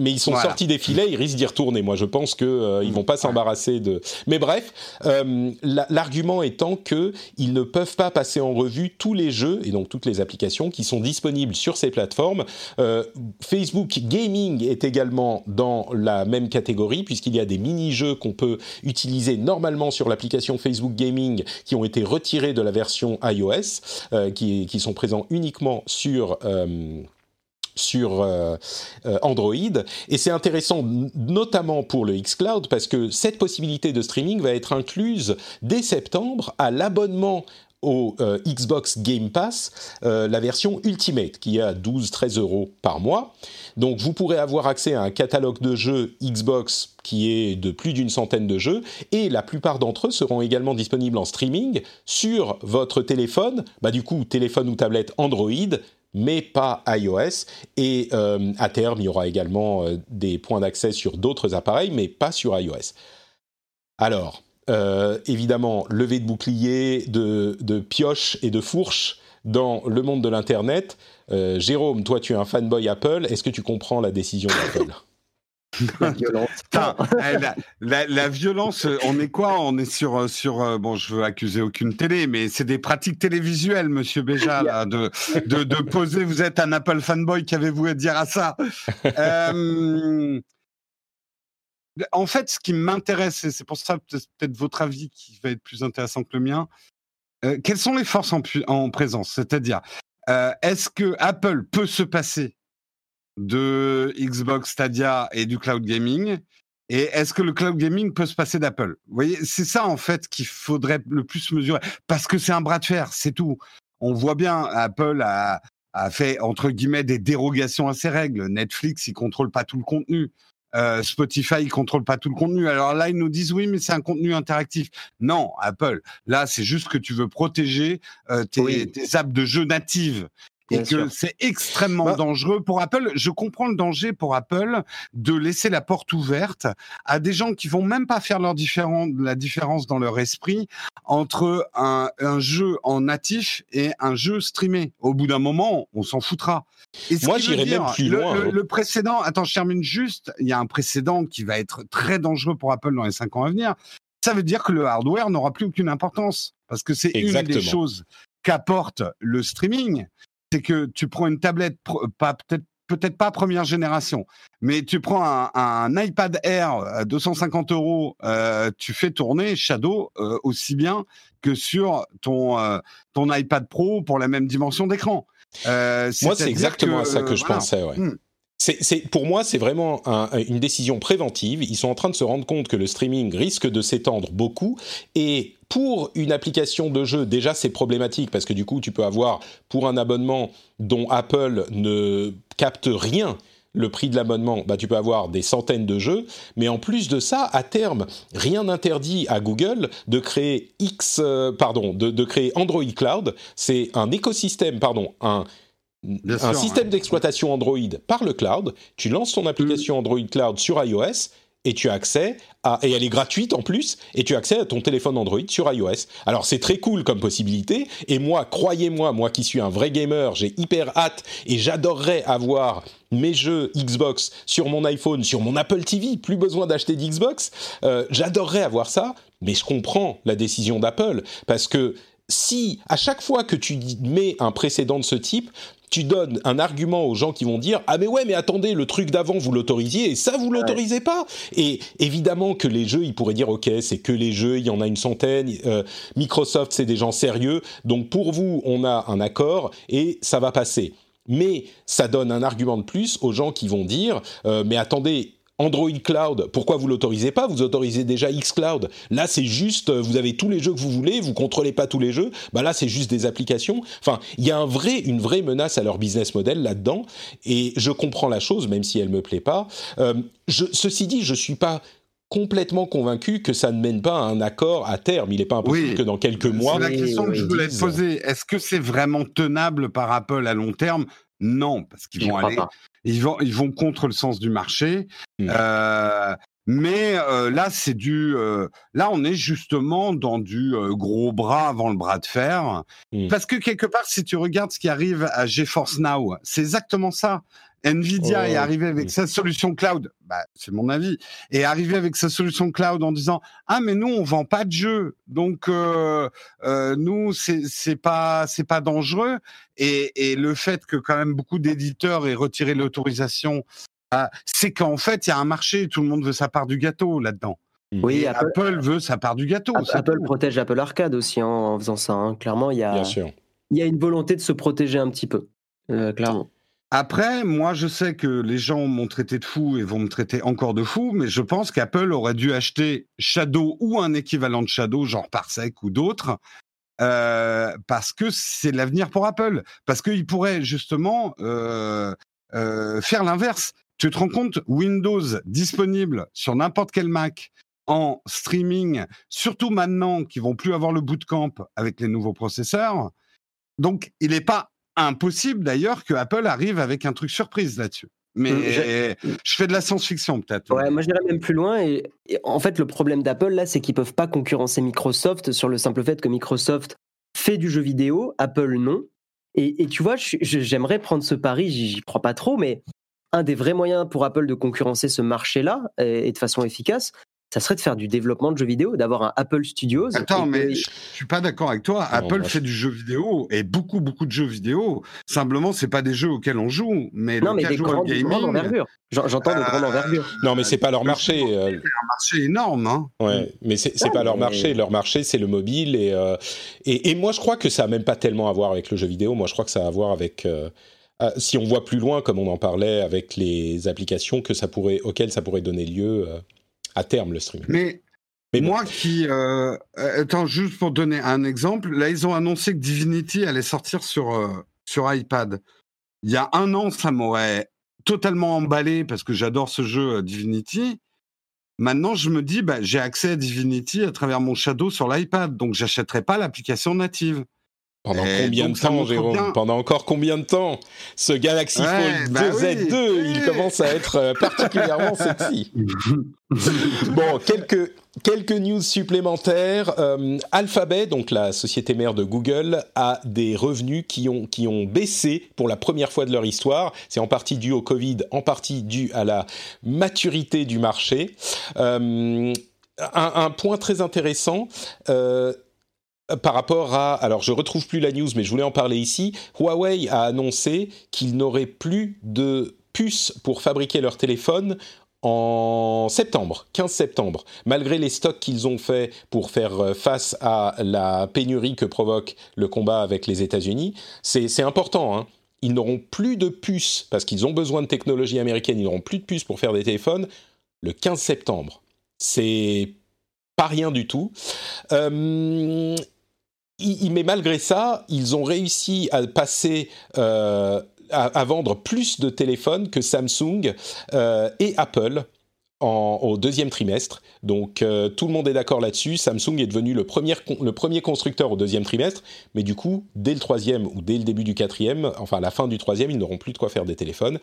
Mais ils sont Voilà. sortis des filets, ils risquent d'y retourner. Moi, je pense que euh, ils vont pas s'embarrasser de. Mais bref, euh, la- l'argument étant que ils ne peuvent pas passer en revue tous les jeux et donc toutes les applications qui sont disponibles sur ces plateformes. Euh, Facebook Gaming est également dans la même catégorie puisqu'il y a des mini-jeux qu'on peut utiliser normalement sur l'application Facebook Gaming qui ont été retirés de la version iOS, qui, qui sont présents uniquement sur sur euh, euh, Android. Et c'est intéressant notamment pour le xCloud parce que cette possibilité de streaming va être incluse dès septembre à l'abonnement au euh, Xbox Game Pass, la version Ultimate, qui est à 12-13 euros par mois. Donc vous pourrez avoir accès à un catalogue de jeux Xbox qui est de plus d'une centaine de jeux, et la plupart d'entre eux seront également disponibles en streaming sur votre téléphone, bah du coup téléphone ou tablette Android, mais pas iOS. Et euh, à terme, il y aura également euh, des points d'accès sur d'autres appareils, mais pas sur iOS. Alors, euh, évidemment, levée de bouclier, de, de pioche et de fourche dans le monde de l'Internet. Jérôme, toi, tu es un fanboy Apple. Est-ce que tu comprends la décision d'Apple? La violence. Putain, eh, la, la- la violence, euh, on est quoi? On est sur euh, sur euh, bon, je veux accuser aucune télé, mais c'est des pratiques télévisuelles, Monsieur Béja, là, de, de de poser. Vous êtes un Apple fanboy, qu'avez-vous à dire à ça? Euh, En fait, ce qui m'intéresse, et c'est pour ça peut- peut-être votre avis qui va être plus intéressant que le mien. euh, quelles sont les forces en, présence? C'est-à-dire, euh, est-ce que Apple peut se passer? De Xbox Stadia et du cloud gaming et est-ce que le cloud gaming peut se passer d'Apple? Vous voyez, c'est ça en fait qu'il faudrait le plus mesurer parce que c'est un bras de fer, c'est tout. On voit bien, Apple a, a fait entre guillemets des dérogations à ces règles. Netflix, il contrôle pas tout le contenu. Euh, Spotify, il contrôle pas tout le contenu. Alors là, ils nous disent oui, mais c'est un contenu interactif. Non, Apple, là, c'est juste que tu veux protéger euh, tes, Oui. tes apps de jeux natives. Et que c'est extrêmement Bah. dangereux pour Apple. Je comprends le danger pour Apple de laisser la porte ouverte à des gens qui vont même pas faire leur différen- la différence dans leur esprit entre un, un jeu en natif et un jeu streamé. Au bout d'un moment, on s'en foutra. Et ce Moi, j'irais même plus le, loin, le- hein. le précédent, attends, je termine juste. Il y a un précédent qui va être très dangereux pour Apple dans les cinq ans à venir. Ça veut dire que le hardware n'aura plus aucune importance parce que c'est une des choses qu'apporte le streaming, c'est que tu prends une tablette, pro- pas peut-être peut-être pas première génération, mais tu prends un, un iPad Air à 250 euros, euh, tu fais tourner Shadow euh, aussi bien que sur ton euh, ton iPad Pro pour la même dimension d'écran. Euh, Moi, c'est exactement à ça que je voilà. pensais. Ouais. Hmm. C'est, pour moi, c'est vraiment un- une décision préventive. Ils sont en train de se rendre compte que le streaming risque de s'étendre beaucoup. Et pour une application de jeu, déjà, c'est problématique parce que du coup, tu peux avoir pour un abonnement dont Apple ne capte rien le prix de l'abonnement, bah, tu peux avoir des centaines de jeux, mais en plus de ça, à terme, rien n'interdit à Google de créer X, euh, pardon, de créer Android Cloud. C'est un écosystème, pardon, un Bien un sûr, système ouais. d'exploitation Android par le cloud, tu lances ton application Android Cloud sur iOS et tu as accès à, et elle est gratuite en plus, et tu as accès à ton téléphone Android sur iOS. Alors c'est très cool comme possibilité, et moi, croyez-moi, moi qui suis un vrai gamer, j'ai hyper hâte et j'adorerais avoir mes jeux Xbox sur mon iPhone, sur mon Apple TV, plus besoin d'acheter d'Xbox, Euh, j'adorerais avoir ça, mais je comprends la décision d'Apple, parce que si à chaque fois que tu mets un précédent de ce type, tu donnes un argument aux gens qui vont dire ah mais ouais mais attendez le truc d'avant vous l'autorisiez et ça vous l'autorisez pas. Et évidemment que les jeux ils pourraient dire ok c'est que les jeux il y en a une centaine euh, Microsoft c'est des gens sérieux donc pour vous on a un accord et ça va passer. Mais ça donne un argument de plus aux gens qui vont dire euh, mais attendez Android Cloud, pourquoi vous l'autorisez pas? Vous autorisez déjà Xcloud. Là, c'est juste, euh, vous avez tous les jeux que vous voulez, vous contrôlez pas tous les jeux. Bah là, c'est juste des applications. Enfin, il y a un vrai, une vraie menace à leur business model là-dedans. Et je comprends la chose, même si elle me plaît pas. Euh, je, ceci dit, je suis pas complètement convaincu que ça ne mène pas à un accord à terme. Il n'est pas impossible que dans quelques mois. C'est la question que je voulais te poser. Est-ce que c'est vraiment tenable par Apple à long terme? Non, parce qu'ils vont aller, ils vont, ils vont contre le sens du marché. Mmh. Euh, mais euh, là, c'est du, euh, là, on est justement dans du gros bras avant le bras de fer, mmh. parce que quelque part, si tu regardes ce qui arrive à GeForce Now, c'est exactement ça. Nvidia est oh, arrivé avec sa solution cloud, bah, c'est mon avis, est arrivé avec sa solution cloud en disant ah mais nous on vend pas de jeux, donc euh, euh, nous c'est c'est pas c'est pas dangereux et, et le fait que quand même beaucoup d'éditeurs aient retiré l'autorisation, c'est qu'en fait il y a un marché, tout le monde veut sa part du gâteau là-dedans. Oui, Apple, veut sa part du gâteau. Apple protège Apple Arcade aussi en faisant ça. Hein. Clairement, il y a il y a une volonté de se protéger un petit peu, euh, clairement. Après, moi, je sais que les gens m'ont traité de fou et vont me traiter encore de fou, mais je pense qu'Apple aurait dû acheter Shadow ou un équivalent de Shadow, genre Parsec ou d'autres, euh, parce que c'est l'avenir pour Apple. Parce qu'il pourrait justement euh, euh, faire l'inverse. Tu te rends compte, Windows disponible sur n'importe quel Mac en streaming, surtout maintenant qu'ils vont plus avoir le bootcamp avec les nouveaux processeurs. Donc, il n'est pas impossible d'ailleurs que Apple arrive avec un truc surprise là-dessus. Mais mmh, je fais de la science-fiction peut-être. Ouais, moi j'irais même plus loin. Et, en fait, le problème d'Apple là, c'est qu'ils peuvent pas concurrencer Microsoft sur le simple fait que Microsoft fait du jeu vidéo, Apple non. Et, tu vois, j'aimerais prendre ce pari, j'y crois pas trop, mais un des vrais moyens pour Apple de concurrencer ce marché-là et, de façon efficace, ça serait de faire du développement de jeux vidéo, d'avoir un Apple Studios. Attends, mais je suis pas d'accord avec toi. Apple fait du jeu vidéo et beaucoup, beaucoup de jeux vidéo. Simplement, c'est pas des jeux auxquels on joue, mais non, mais des grands, gaming. envergure. J'entends de grande envergure. Non, mais c'est pas leur marché. C'est euh. un marché énorme, hein. Ouais, mais c'est pas leur marché. Leur marché, c'est le mobile et, euh, et, et moi, je crois que ça a même pas tellement à voir avec le jeu vidéo. Moi, je crois que ça a à voir avec euh, si on voit plus loin, comme on en parlait avec les applications que ça pourrait, auxquelles ça pourrait donner lieu à terme le streaming. Mais, Mais moi qui... Euh, attends, juste pour donner un exemple, là ils ont annoncé que Divinity allait sortir sur, euh, sur iPad. Il y a un an, ça m'aurait totalement emballé parce que j'adore ce jeu euh, Divinity. Maintenant, je me dis, bah, j'ai accès à Divinity à travers mon Shadow sur l'iPad, donc j'achèterai pas l'application native. Pendant combien de temps, Jérôme Pendant encore combien de temps Ce Galaxy Fold 2Z2, bah il commence à être euh, particulièrement sexy. bon, quelques, quelques news supplémentaires. Euh, Alphabet, donc la société mère de Google, a des revenus qui ont, qui ont baissé pour la première fois de leur histoire. C'est en partie dû au Covid, en partie dû à la maturité du marché. Euh, un, un, point très intéressant. Euh, par rapport à, alors je retrouve plus la news, mais je voulais en parler ici. Huawei a annoncé qu'il n'aurait plus de puces pour fabriquer leurs téléphones en septembre, 15 septembre, malgré les stocks qu'ils ont fait pour faire euh, face à la pénurie que provoque le combat avec les États-Unis, c'est important. Hein. Ils n'auront plus de puces parce qu'ils ont besoin de technologie américaine. Ils n'auront plus de puces pour faire des téléphones le 15 septembre. C'est pas rien du tout. Euh, mais malgré ça, ils ont réussi à passer euh, à, vendre plus de téléphones que Samsung euh, et Apple au deuxième trimestre. Donc euh, tout le monde est d'accord là-dessus. Samsung est devenu le premier, le premier constructeur au deuxième trimestre, mais du coup, dès le troisième ou dès le début du quatrième, enfin la fin du troisième, ils n'auront plus de quoi faire des téléphones.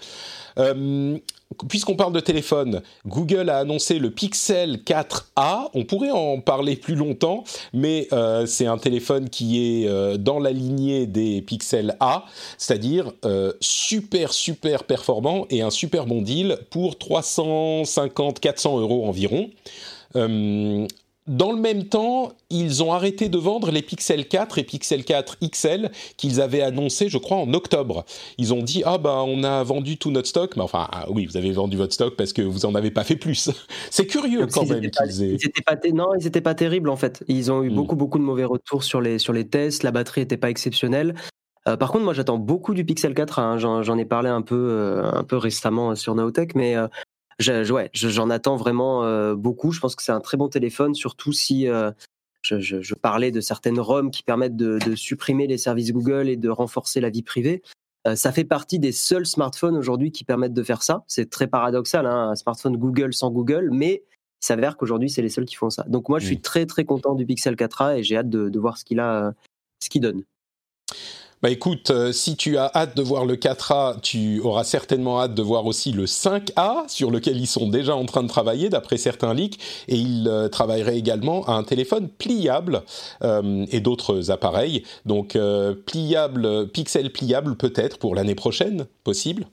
Puisqu'on parle de téléphone, Google a annoncé le Pixel 4a. On pourrait en parler plus longtemps, mais euh, c'est un téléphone qui est euh, dans la lignée des Pixel A, c'est-à-dire euh, super super performant et un super bon deal pour 350-400 euros environ. Dans le même temps, ils ont arrêté de vendre les Pixel 4 et Pixel 4 XL qu'ils avaient annoncé, je crois, en octobre. Ils ont dit ah bah on a vendu tout notre stock, mais enfin ah, oui, vous avez vendu votre stock parce que vous en avez pas fait plus. C'est curieux quand même qu'ils aient. Ils pas non, ils étaient pas terribles en fait. Ils ont eu hmm. beaucoup beaucoup de mauvais retours sur les sur les tests. La batterie était pas exceptionnelle. Euh, par contre, moi, j'attends beaucoup du Pixel 4. Hein. J'en ai parlé un peu, euh, un peu récemment sur Naotech, mais euh, j'en attends vraiment euh, beaucoup. Je pense que c'est un très bon téléphone, surtout si euh, je, parlais de certaines ROM qui permettent de, supprimer les services Google et de renforcer la vie privée. Euh, ça fait partie des seuls smartphones aujourd'hui qui permettent de faire ça. C'est très paradoxal, hein, un smartphone Google sans Google, mais il s'avère qu'aujourd'hui, c'est les seuls qui font ça. Donc moi, je suis très très content du Pixel 4a et j'ai hâte de, de voir ce qu'il a, ce qu'il donne. Bah écoute, euh, si tu as hâte de voir le 4A, tu auras certainement hâte de voir aussi le 5A, sur lequel ils sont déjà en train de travailler, d'après certains leaks, et ils euh, travailleraient également à un téléphone pliable euh, et d'autres appareils. Donc pliable, pixel pliable peut-être pour l'année prochaine, possible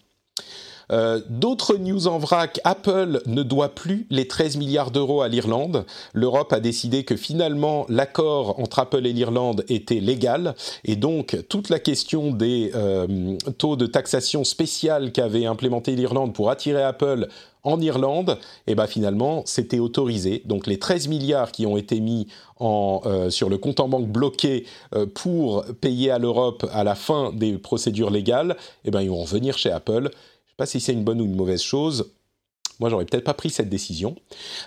euh, d'autres news en vrac, Apple ne doit plus les 13 milliards d'euros à l'Irlande. L'Europe a décidé que finalement l'accord entre Apple et l'Irlande était légal et donc toute la question des euh, taux de taxation spéciale qu'avait implémenté l'Irlande pour attirer Apple en Irlande, eh ben finalement, c'était autorisé. Donc les 13 milliards qui ont été mis en, euh, sur le compte en banque bloqué pour payer à l'Europe à la fin des procédures légales, eh ben ils vont revenir chez Apple pas si c'est une bonne ou une mauvaise chose. Moi, j'aurais peut-être pas pris cette décision.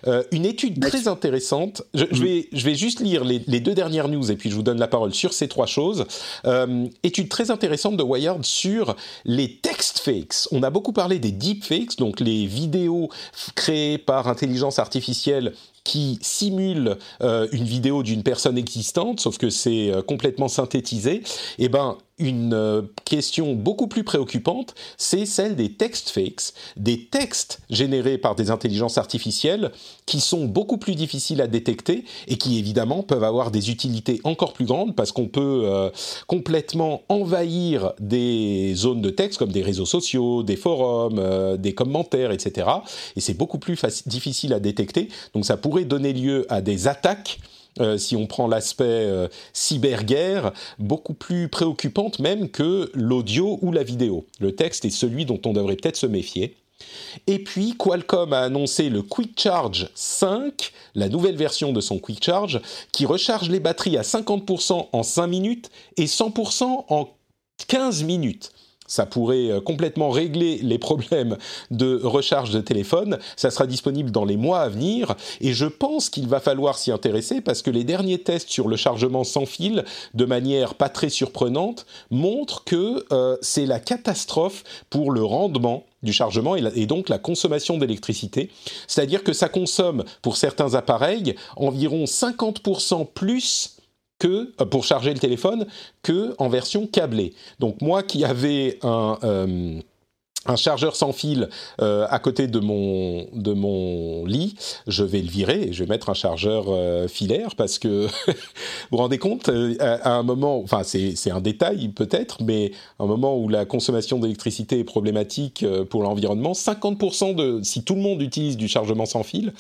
Euh, une étude très intéressante. Je, mm. vais, je vais juste lire les, deux dernières news et puis je vous donne la parole sur ces trois choses. Euh, étude très intéressante de Wired sur les text fakes. On a beaucoup parlé des deep fakes, donc les vidéos créées par intelligence artificielle qui simule euh, une vidéo d'une personne existante, sauf que c'est euh, complètement synthétisé, eh ben une euh, question beaucoup plus préoccupante, c'est celle des text fakes, des textes générés par des intelligences artificielles qui sont beaucoup plus difficiles à détecter et qui évidemment peuvent avoir des utilités encore plus grandes parce qu'on peut complètement envahir des zones de texte comme des réseaux sociaux, des forums, des commentaires, etc. Et c'est beaucoup plus difficile à détecter, donc ça pourrait donner lieu à des attaques. Euh, si on prend l'aspect euh, cyberguerre, beaucoup plus préoccupante même que l'audio ou la vidéo. Le texte est celui dont on devrait peut-être se méfier. Et puis Qualcomm a annoncé le Quick Charge 5, la nouvelle version de son Quick Charge, qui recharge les batteries à 50% en 5 minutes et 100% en 15 minutes ça pourrait euh, complètement régler les problèmes de recharge de téléphone. Ça sera disponible dans les mois à venir et je pense qu'il va falloir s'y intéresser parce que les derniers tests sur le chargement sans fil, de manière pas très surprenante, montrent que euh, c'est la catastrophe pour le rendement du chargement et, donc la consommation d'électricité. C'est-à-dire que ça consomme pour certains appareils environ 50% plus que euh, pour charger le téléphone que en version câblée. Donc moi qui avais un euh, un chargeur sans fil euh, à côté de mon de mon lit, je vais le virer et je vais mettre un chargeur euh, filaire parce que vous vous rendez compte euh, à, un moment, enfin c'est un détail peut-être, mais à un moment où la consommation d'électricité est problématique pour l'environnement, 50% de si tout le monde utilise du chargement sans fil,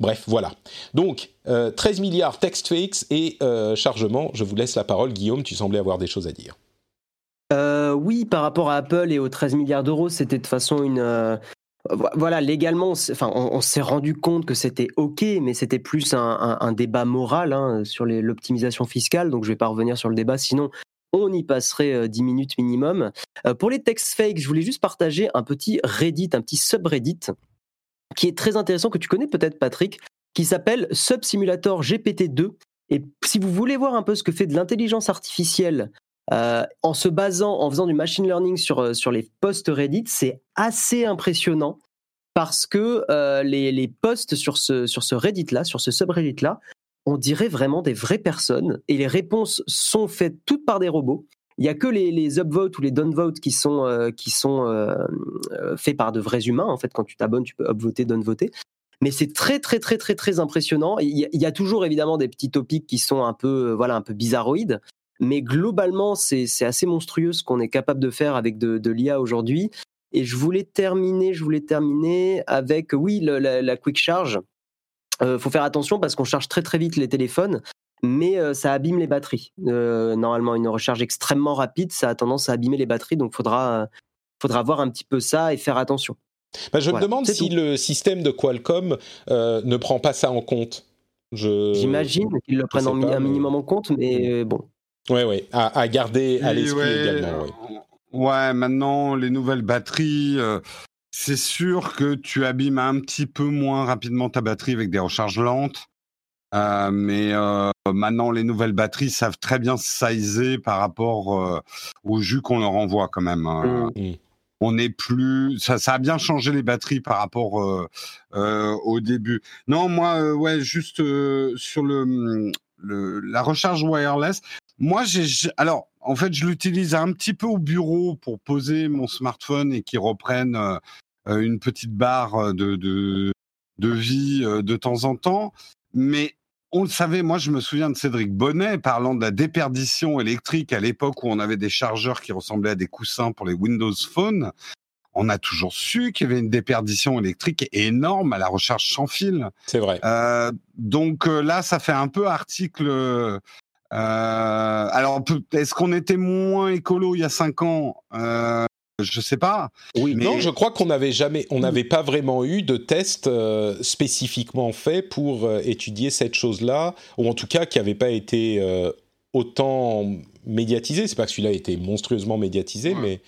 bref voilà. Donc 13 milliards text fakes et chargement. Je vous laisse la parole, Guillaume. Tu semblais avoir des choses à dire. Euh, oui, par rapport à Apple et aux 13 milliards d'euros, c'était de façon une. Euh, voilà, légalement, enfin, on, s'est rendu compte que c'était OK, mais c'était plus un, débat moral hein, sur l'optimisation fiscale. Donc, je ne vais pas revenir sur le débat, sinon on y passerait 10 euh, minutes minimum. pour les text fakes, je voulais juste partager un petit Reddit, un petit subreddit qui est très intéressant, que tu connais peut-être, Patrick, qui s'appelle Subsimulator GPT-2. Et si vous voulez voir un peu ce que fait de l'intelligence artificielle euh, en se basant, en faisant du machine learning sur, euh, sur les posts Reddit, c'est assez impressionnant parce que euh, les, les, posts sur ce, sur ce Reddit-là, sur ce subreddit-là, on dirait vraiment des vraies personnes et les réponses sont faites toutes par des robots. Il n'y a que les, les upvotes ou les downvotes qui sont, qui sont faits par de vrais humains. En fait, quand tu t'abonnes, tu peux upvoter, downvoter. Mais c'est très, très, très, très, très impressionnant. Il y, il y, a toujours évidemment des petits topics qui sont un peu, voilà, un peu bizarroïdes. Mais globalement, c'est assez monstrueux ce qu'on est capable de faire avec de, l'IA aujourd'hui. Et je voulais terminer, je voulais terminer avec, oui, la, Quick Charge. Il faut faire attention parce qu'on charge très très vite les téléphones, mais ça abîme les batteries. normalement, une recharge extrêmement rapide, ça a tendance à abîmer les batteries, donc faudra faudra voir un petit peu ça et faire attention. Bah, je me demande si le système de Qualcomm ne prend pas ça en compte. J'imagine qu'ils le prennent un minimum en compte, mais bon. Oui, oui, à, garder à l'esprit également. Ouais, maintenant, les nouvelles batteries, c'est sûr que tu abîmes un petit peu moins rapidement ta batterie avec des recharges lentes. mais maintenant, les nouvelles batteries savent très bien sizer par rapport au jus qu'on leur envoie quand même. Hein. Mmh. On n'est plus, ça, ça, a bien changé les batteries par rapport au début. Non, moi, ouais, juste sur le, le, la recharge wireless. Moi, j'ai, alors, en fait, je l'utilise un petit peu au bureau pour poser mon smartphone et qu'il reprenne euh, euh, une petite barre euh, de, de, de vie de temps en temps. Mais on le savait, moi je me souviens de Cédric Bonnet parlant de la déperdition électrique à l'époque où on avait des chargeurs qui ressemblaient à des coussins pour les Windows Phone. On a toujours su qu'il y avait une déperdition électrique énorme à la recharge sans fil. C'est vrai. Euh, donc là, ça fait un peu article alors, est-ce qu'on était moins écolo il y a cinq ans? Euh, Je sais pas. Oui, non, je crois qu'on n'avait jamais, on n'avait pas vraiment eu de test euh, spécifiquement fait pour euh, étudier cette chose-là, ou en tout cas qui n'avait pas été autant médiatisé. C'est pas que celui-là a été monstrueusement médiatisé, mais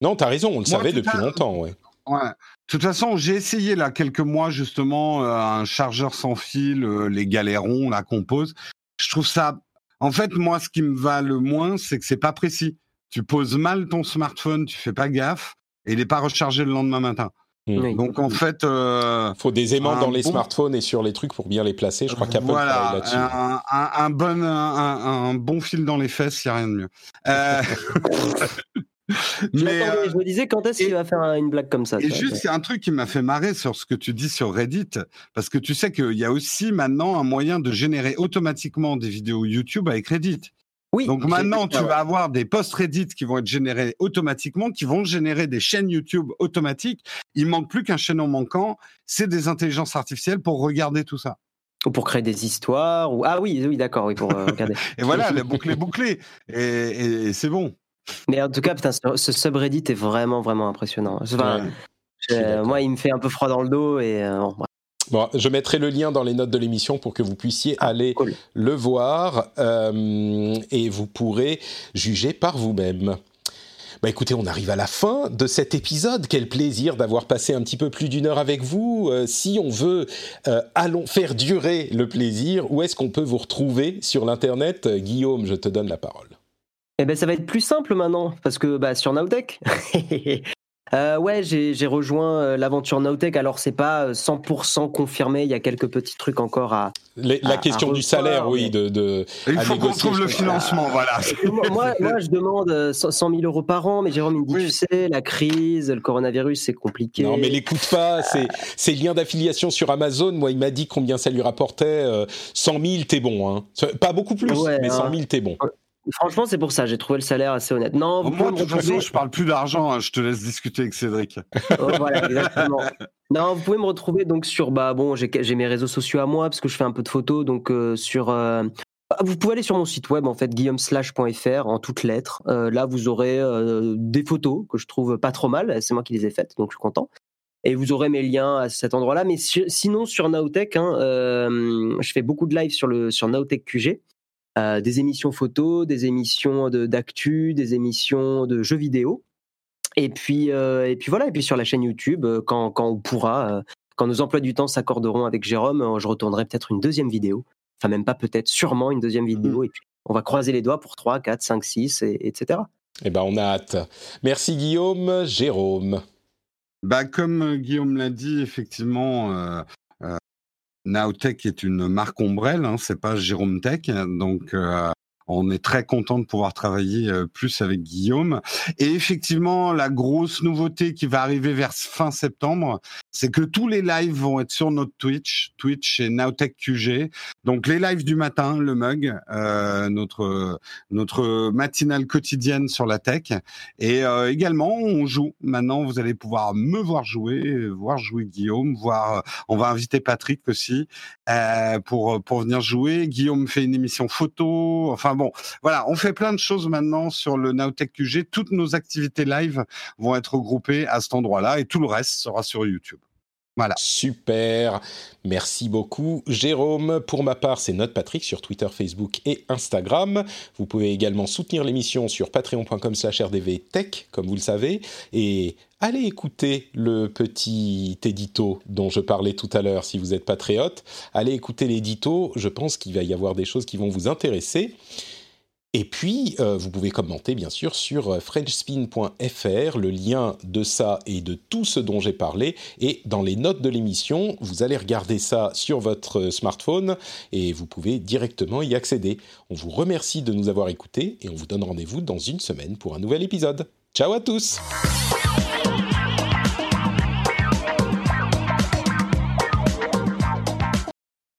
non, tu as raison, on le savait depuis longtemps, ouais. Ouais. De toute façon, j'ai essayé là quelques mois justement un chargeur sans fil, les galérons, la compose. Je trouve ça en fait, moi, ce qui me va le moins, c'est que c'est pas précis. Tu poses mal ton smartphone, tu fais pas gaffe, et il n'est pas rechargé le lendemain matin. Hmm. Donc en fait, euh, faut des aimants dans les smartphones et sur les trucs pour bien les placer. Je crois qu'Apple voilà, là-dessus. Un, un, bon, un, bon fil dans les fesses, il n'y a rien de mieux. Euh... je, euh, je me disais quand est-ce qu'il va faire une blague comme ça. Et juste, c'est un truc qui m'a fait marrer sur ce que tu dis sur Reddit, parce que tu sais qu'il y a aussi maintenant un moyen de générer automatiquement des vidéos YouTube avec Reddit. Oui. Donc maintenant, tu vas avoir des posts Reddit qui vont être générés automatiquement, qui vont générer des chaînes YouTube automatiques. Il manque plus qu'un chaînon manquant, c'est des intelligences artificielles pour regarder tout ça. Ou pour créer des histoires. Ou... Ah oui, oui, d'accord, oui, pour euh, regarder. et voilà, la boucle est bouclée. et c'est bon. Mais en tout cas, putain, ce, subreddit est vraiment, vraiment impressionnant. moi, il me fait un peu froid dans le dos et euh, bon, je mettrai le lien dans les notes de l'émission pour que vous puissiez ah, aller le voir euh, et vous pourrez juger par vous-même. Bah écoutez, on arrive à la fin de cet épisode. Quel plaisir d'avoir passé un petit peu plus d'une heure avec vous. Euh, si on veut allons faire durer le plaisir, où est-ce qu'on peut vous retrouver sur l'internet? Guillaume, je te donne la parole. Eh ben, ça va être plus simple maintenant, parce que bah, sur Nowtech. euh, ouais, j'ai rejoint euh, l'aventure Nowtech. Alors, c'est pas 100% euh, confirmé. Il y a quelques petits trucs encore à. la question du salaire, oui. De, de il faut qu'on trouve le financement, voilà. moi, moi, je demande 100 euh, 000 euros par an, mais Jérôme, il me dit, tu sais, la crise, le coronavirus, c'est compliqué. Non, mais l'écoute pas. Ces liens d'affiliation sur Amazon, moi, il m'a dit combien ça lui rapportait. 100 000, t'es bon. Hein. Pas beaucoup plus, mais 100 000, t'es bon. Franchement, c'est pour ça. J'ai trouvé le salaire assez honnête. Non, vous moi, de toute façon, je parle plus d'argent. Hein, je te laisse discuter avec Cédric. Oh, voilà, exactement. non, vous pouvez me retrouver donc sur bah bon, j'ai mes réseaux sociaux à moi parce que je fais un peu de photos. Donc euh, sur euh, vous pouvez aller sur mon site web en fait guillaumeslash.fr en toutes lettres. Euh, là, vous aurez des photos que je trouve pas trop mal. C'est moi qui les ai faites, donc je suis content. Et vous aurez mes liens à cet endroit-là. Mais sinon, sur Nowtech, hein, je fais beaucoup de live sur le sur QG. Euh, des émissions photos, des émissions d'actu, des émissions de jeux vidéo. Et puis, euh, et puis voilà, et puis sur la chaîne YouTube, euh, quand, quand on pourra, quand nos emplois du temps s'accorderont avec Jérôme, je retournerai peut-être une deuxième vidéo. Enfin, même pas peut-être, sûrement une deuxième vidéo. Mmh. Et puis, on va croiser les doigts pour 3, 4, 5, 6, et, etc. Eh ben, on a hâte. Merci Guillaume. Jérôme. Bah, comme Guillaume l'a dit, effectivement, Nowtech est une marque ombrelle, hein, c'est pas Jérôme Tech, donc euh, on est très content de pouvoir travailler plus avec Guillaume. Et effectivement, la grosse nouveauté qui va arriver vers fin septembre, c'est que tous les lives vont être sur notre Twitch, Twitch et Nowtech QG. Donc les lives du matin, le mug, notre notre matinale quotidienne sur la tech, et également on joue. Maintenant, vous allez pouvoir me voir jouer, voir jouer Guillaume, voir. On va inviter Patrick aussi euh, pour pour venir jouer. Guillaume fait une émission photo. Enfin bon, voilà, on fait plein de choses maintenant sur le Nowtech QG. Toutes nos activités live vont être regroupées à cet endroit-là et tout le reste sera sur YouTube. Super. Merci beaucoup, Jérôme. Pour ma part, c'est Note Patrick sur Twitter, Facebook et Instagram. Vous pouvez également soutenir l'émission sur patreon.com/slash rdvtech, comme vous le savez. Et allez écouter le petit édito dont je parlais tout à l'heure si vous êtes patriote. Allez écouter l'édito. Je pense qu'il va y avoir des choses qui vont vous intéresser. Et puis, euh, vous pouvez commenter, bien sûr, sur euh, frenchspin.fr. Le lien de ça et de tout ce dont j'ai parlé et dans les notes de l'émission. Vous allez regarder ça sur votre euh, smartphone et vous pouvez directement y accéder. On vous remercie de nous avoir écoutés et on vous donne rendez-vous dans une semaine pour un nouvel épisode. Ciao à tous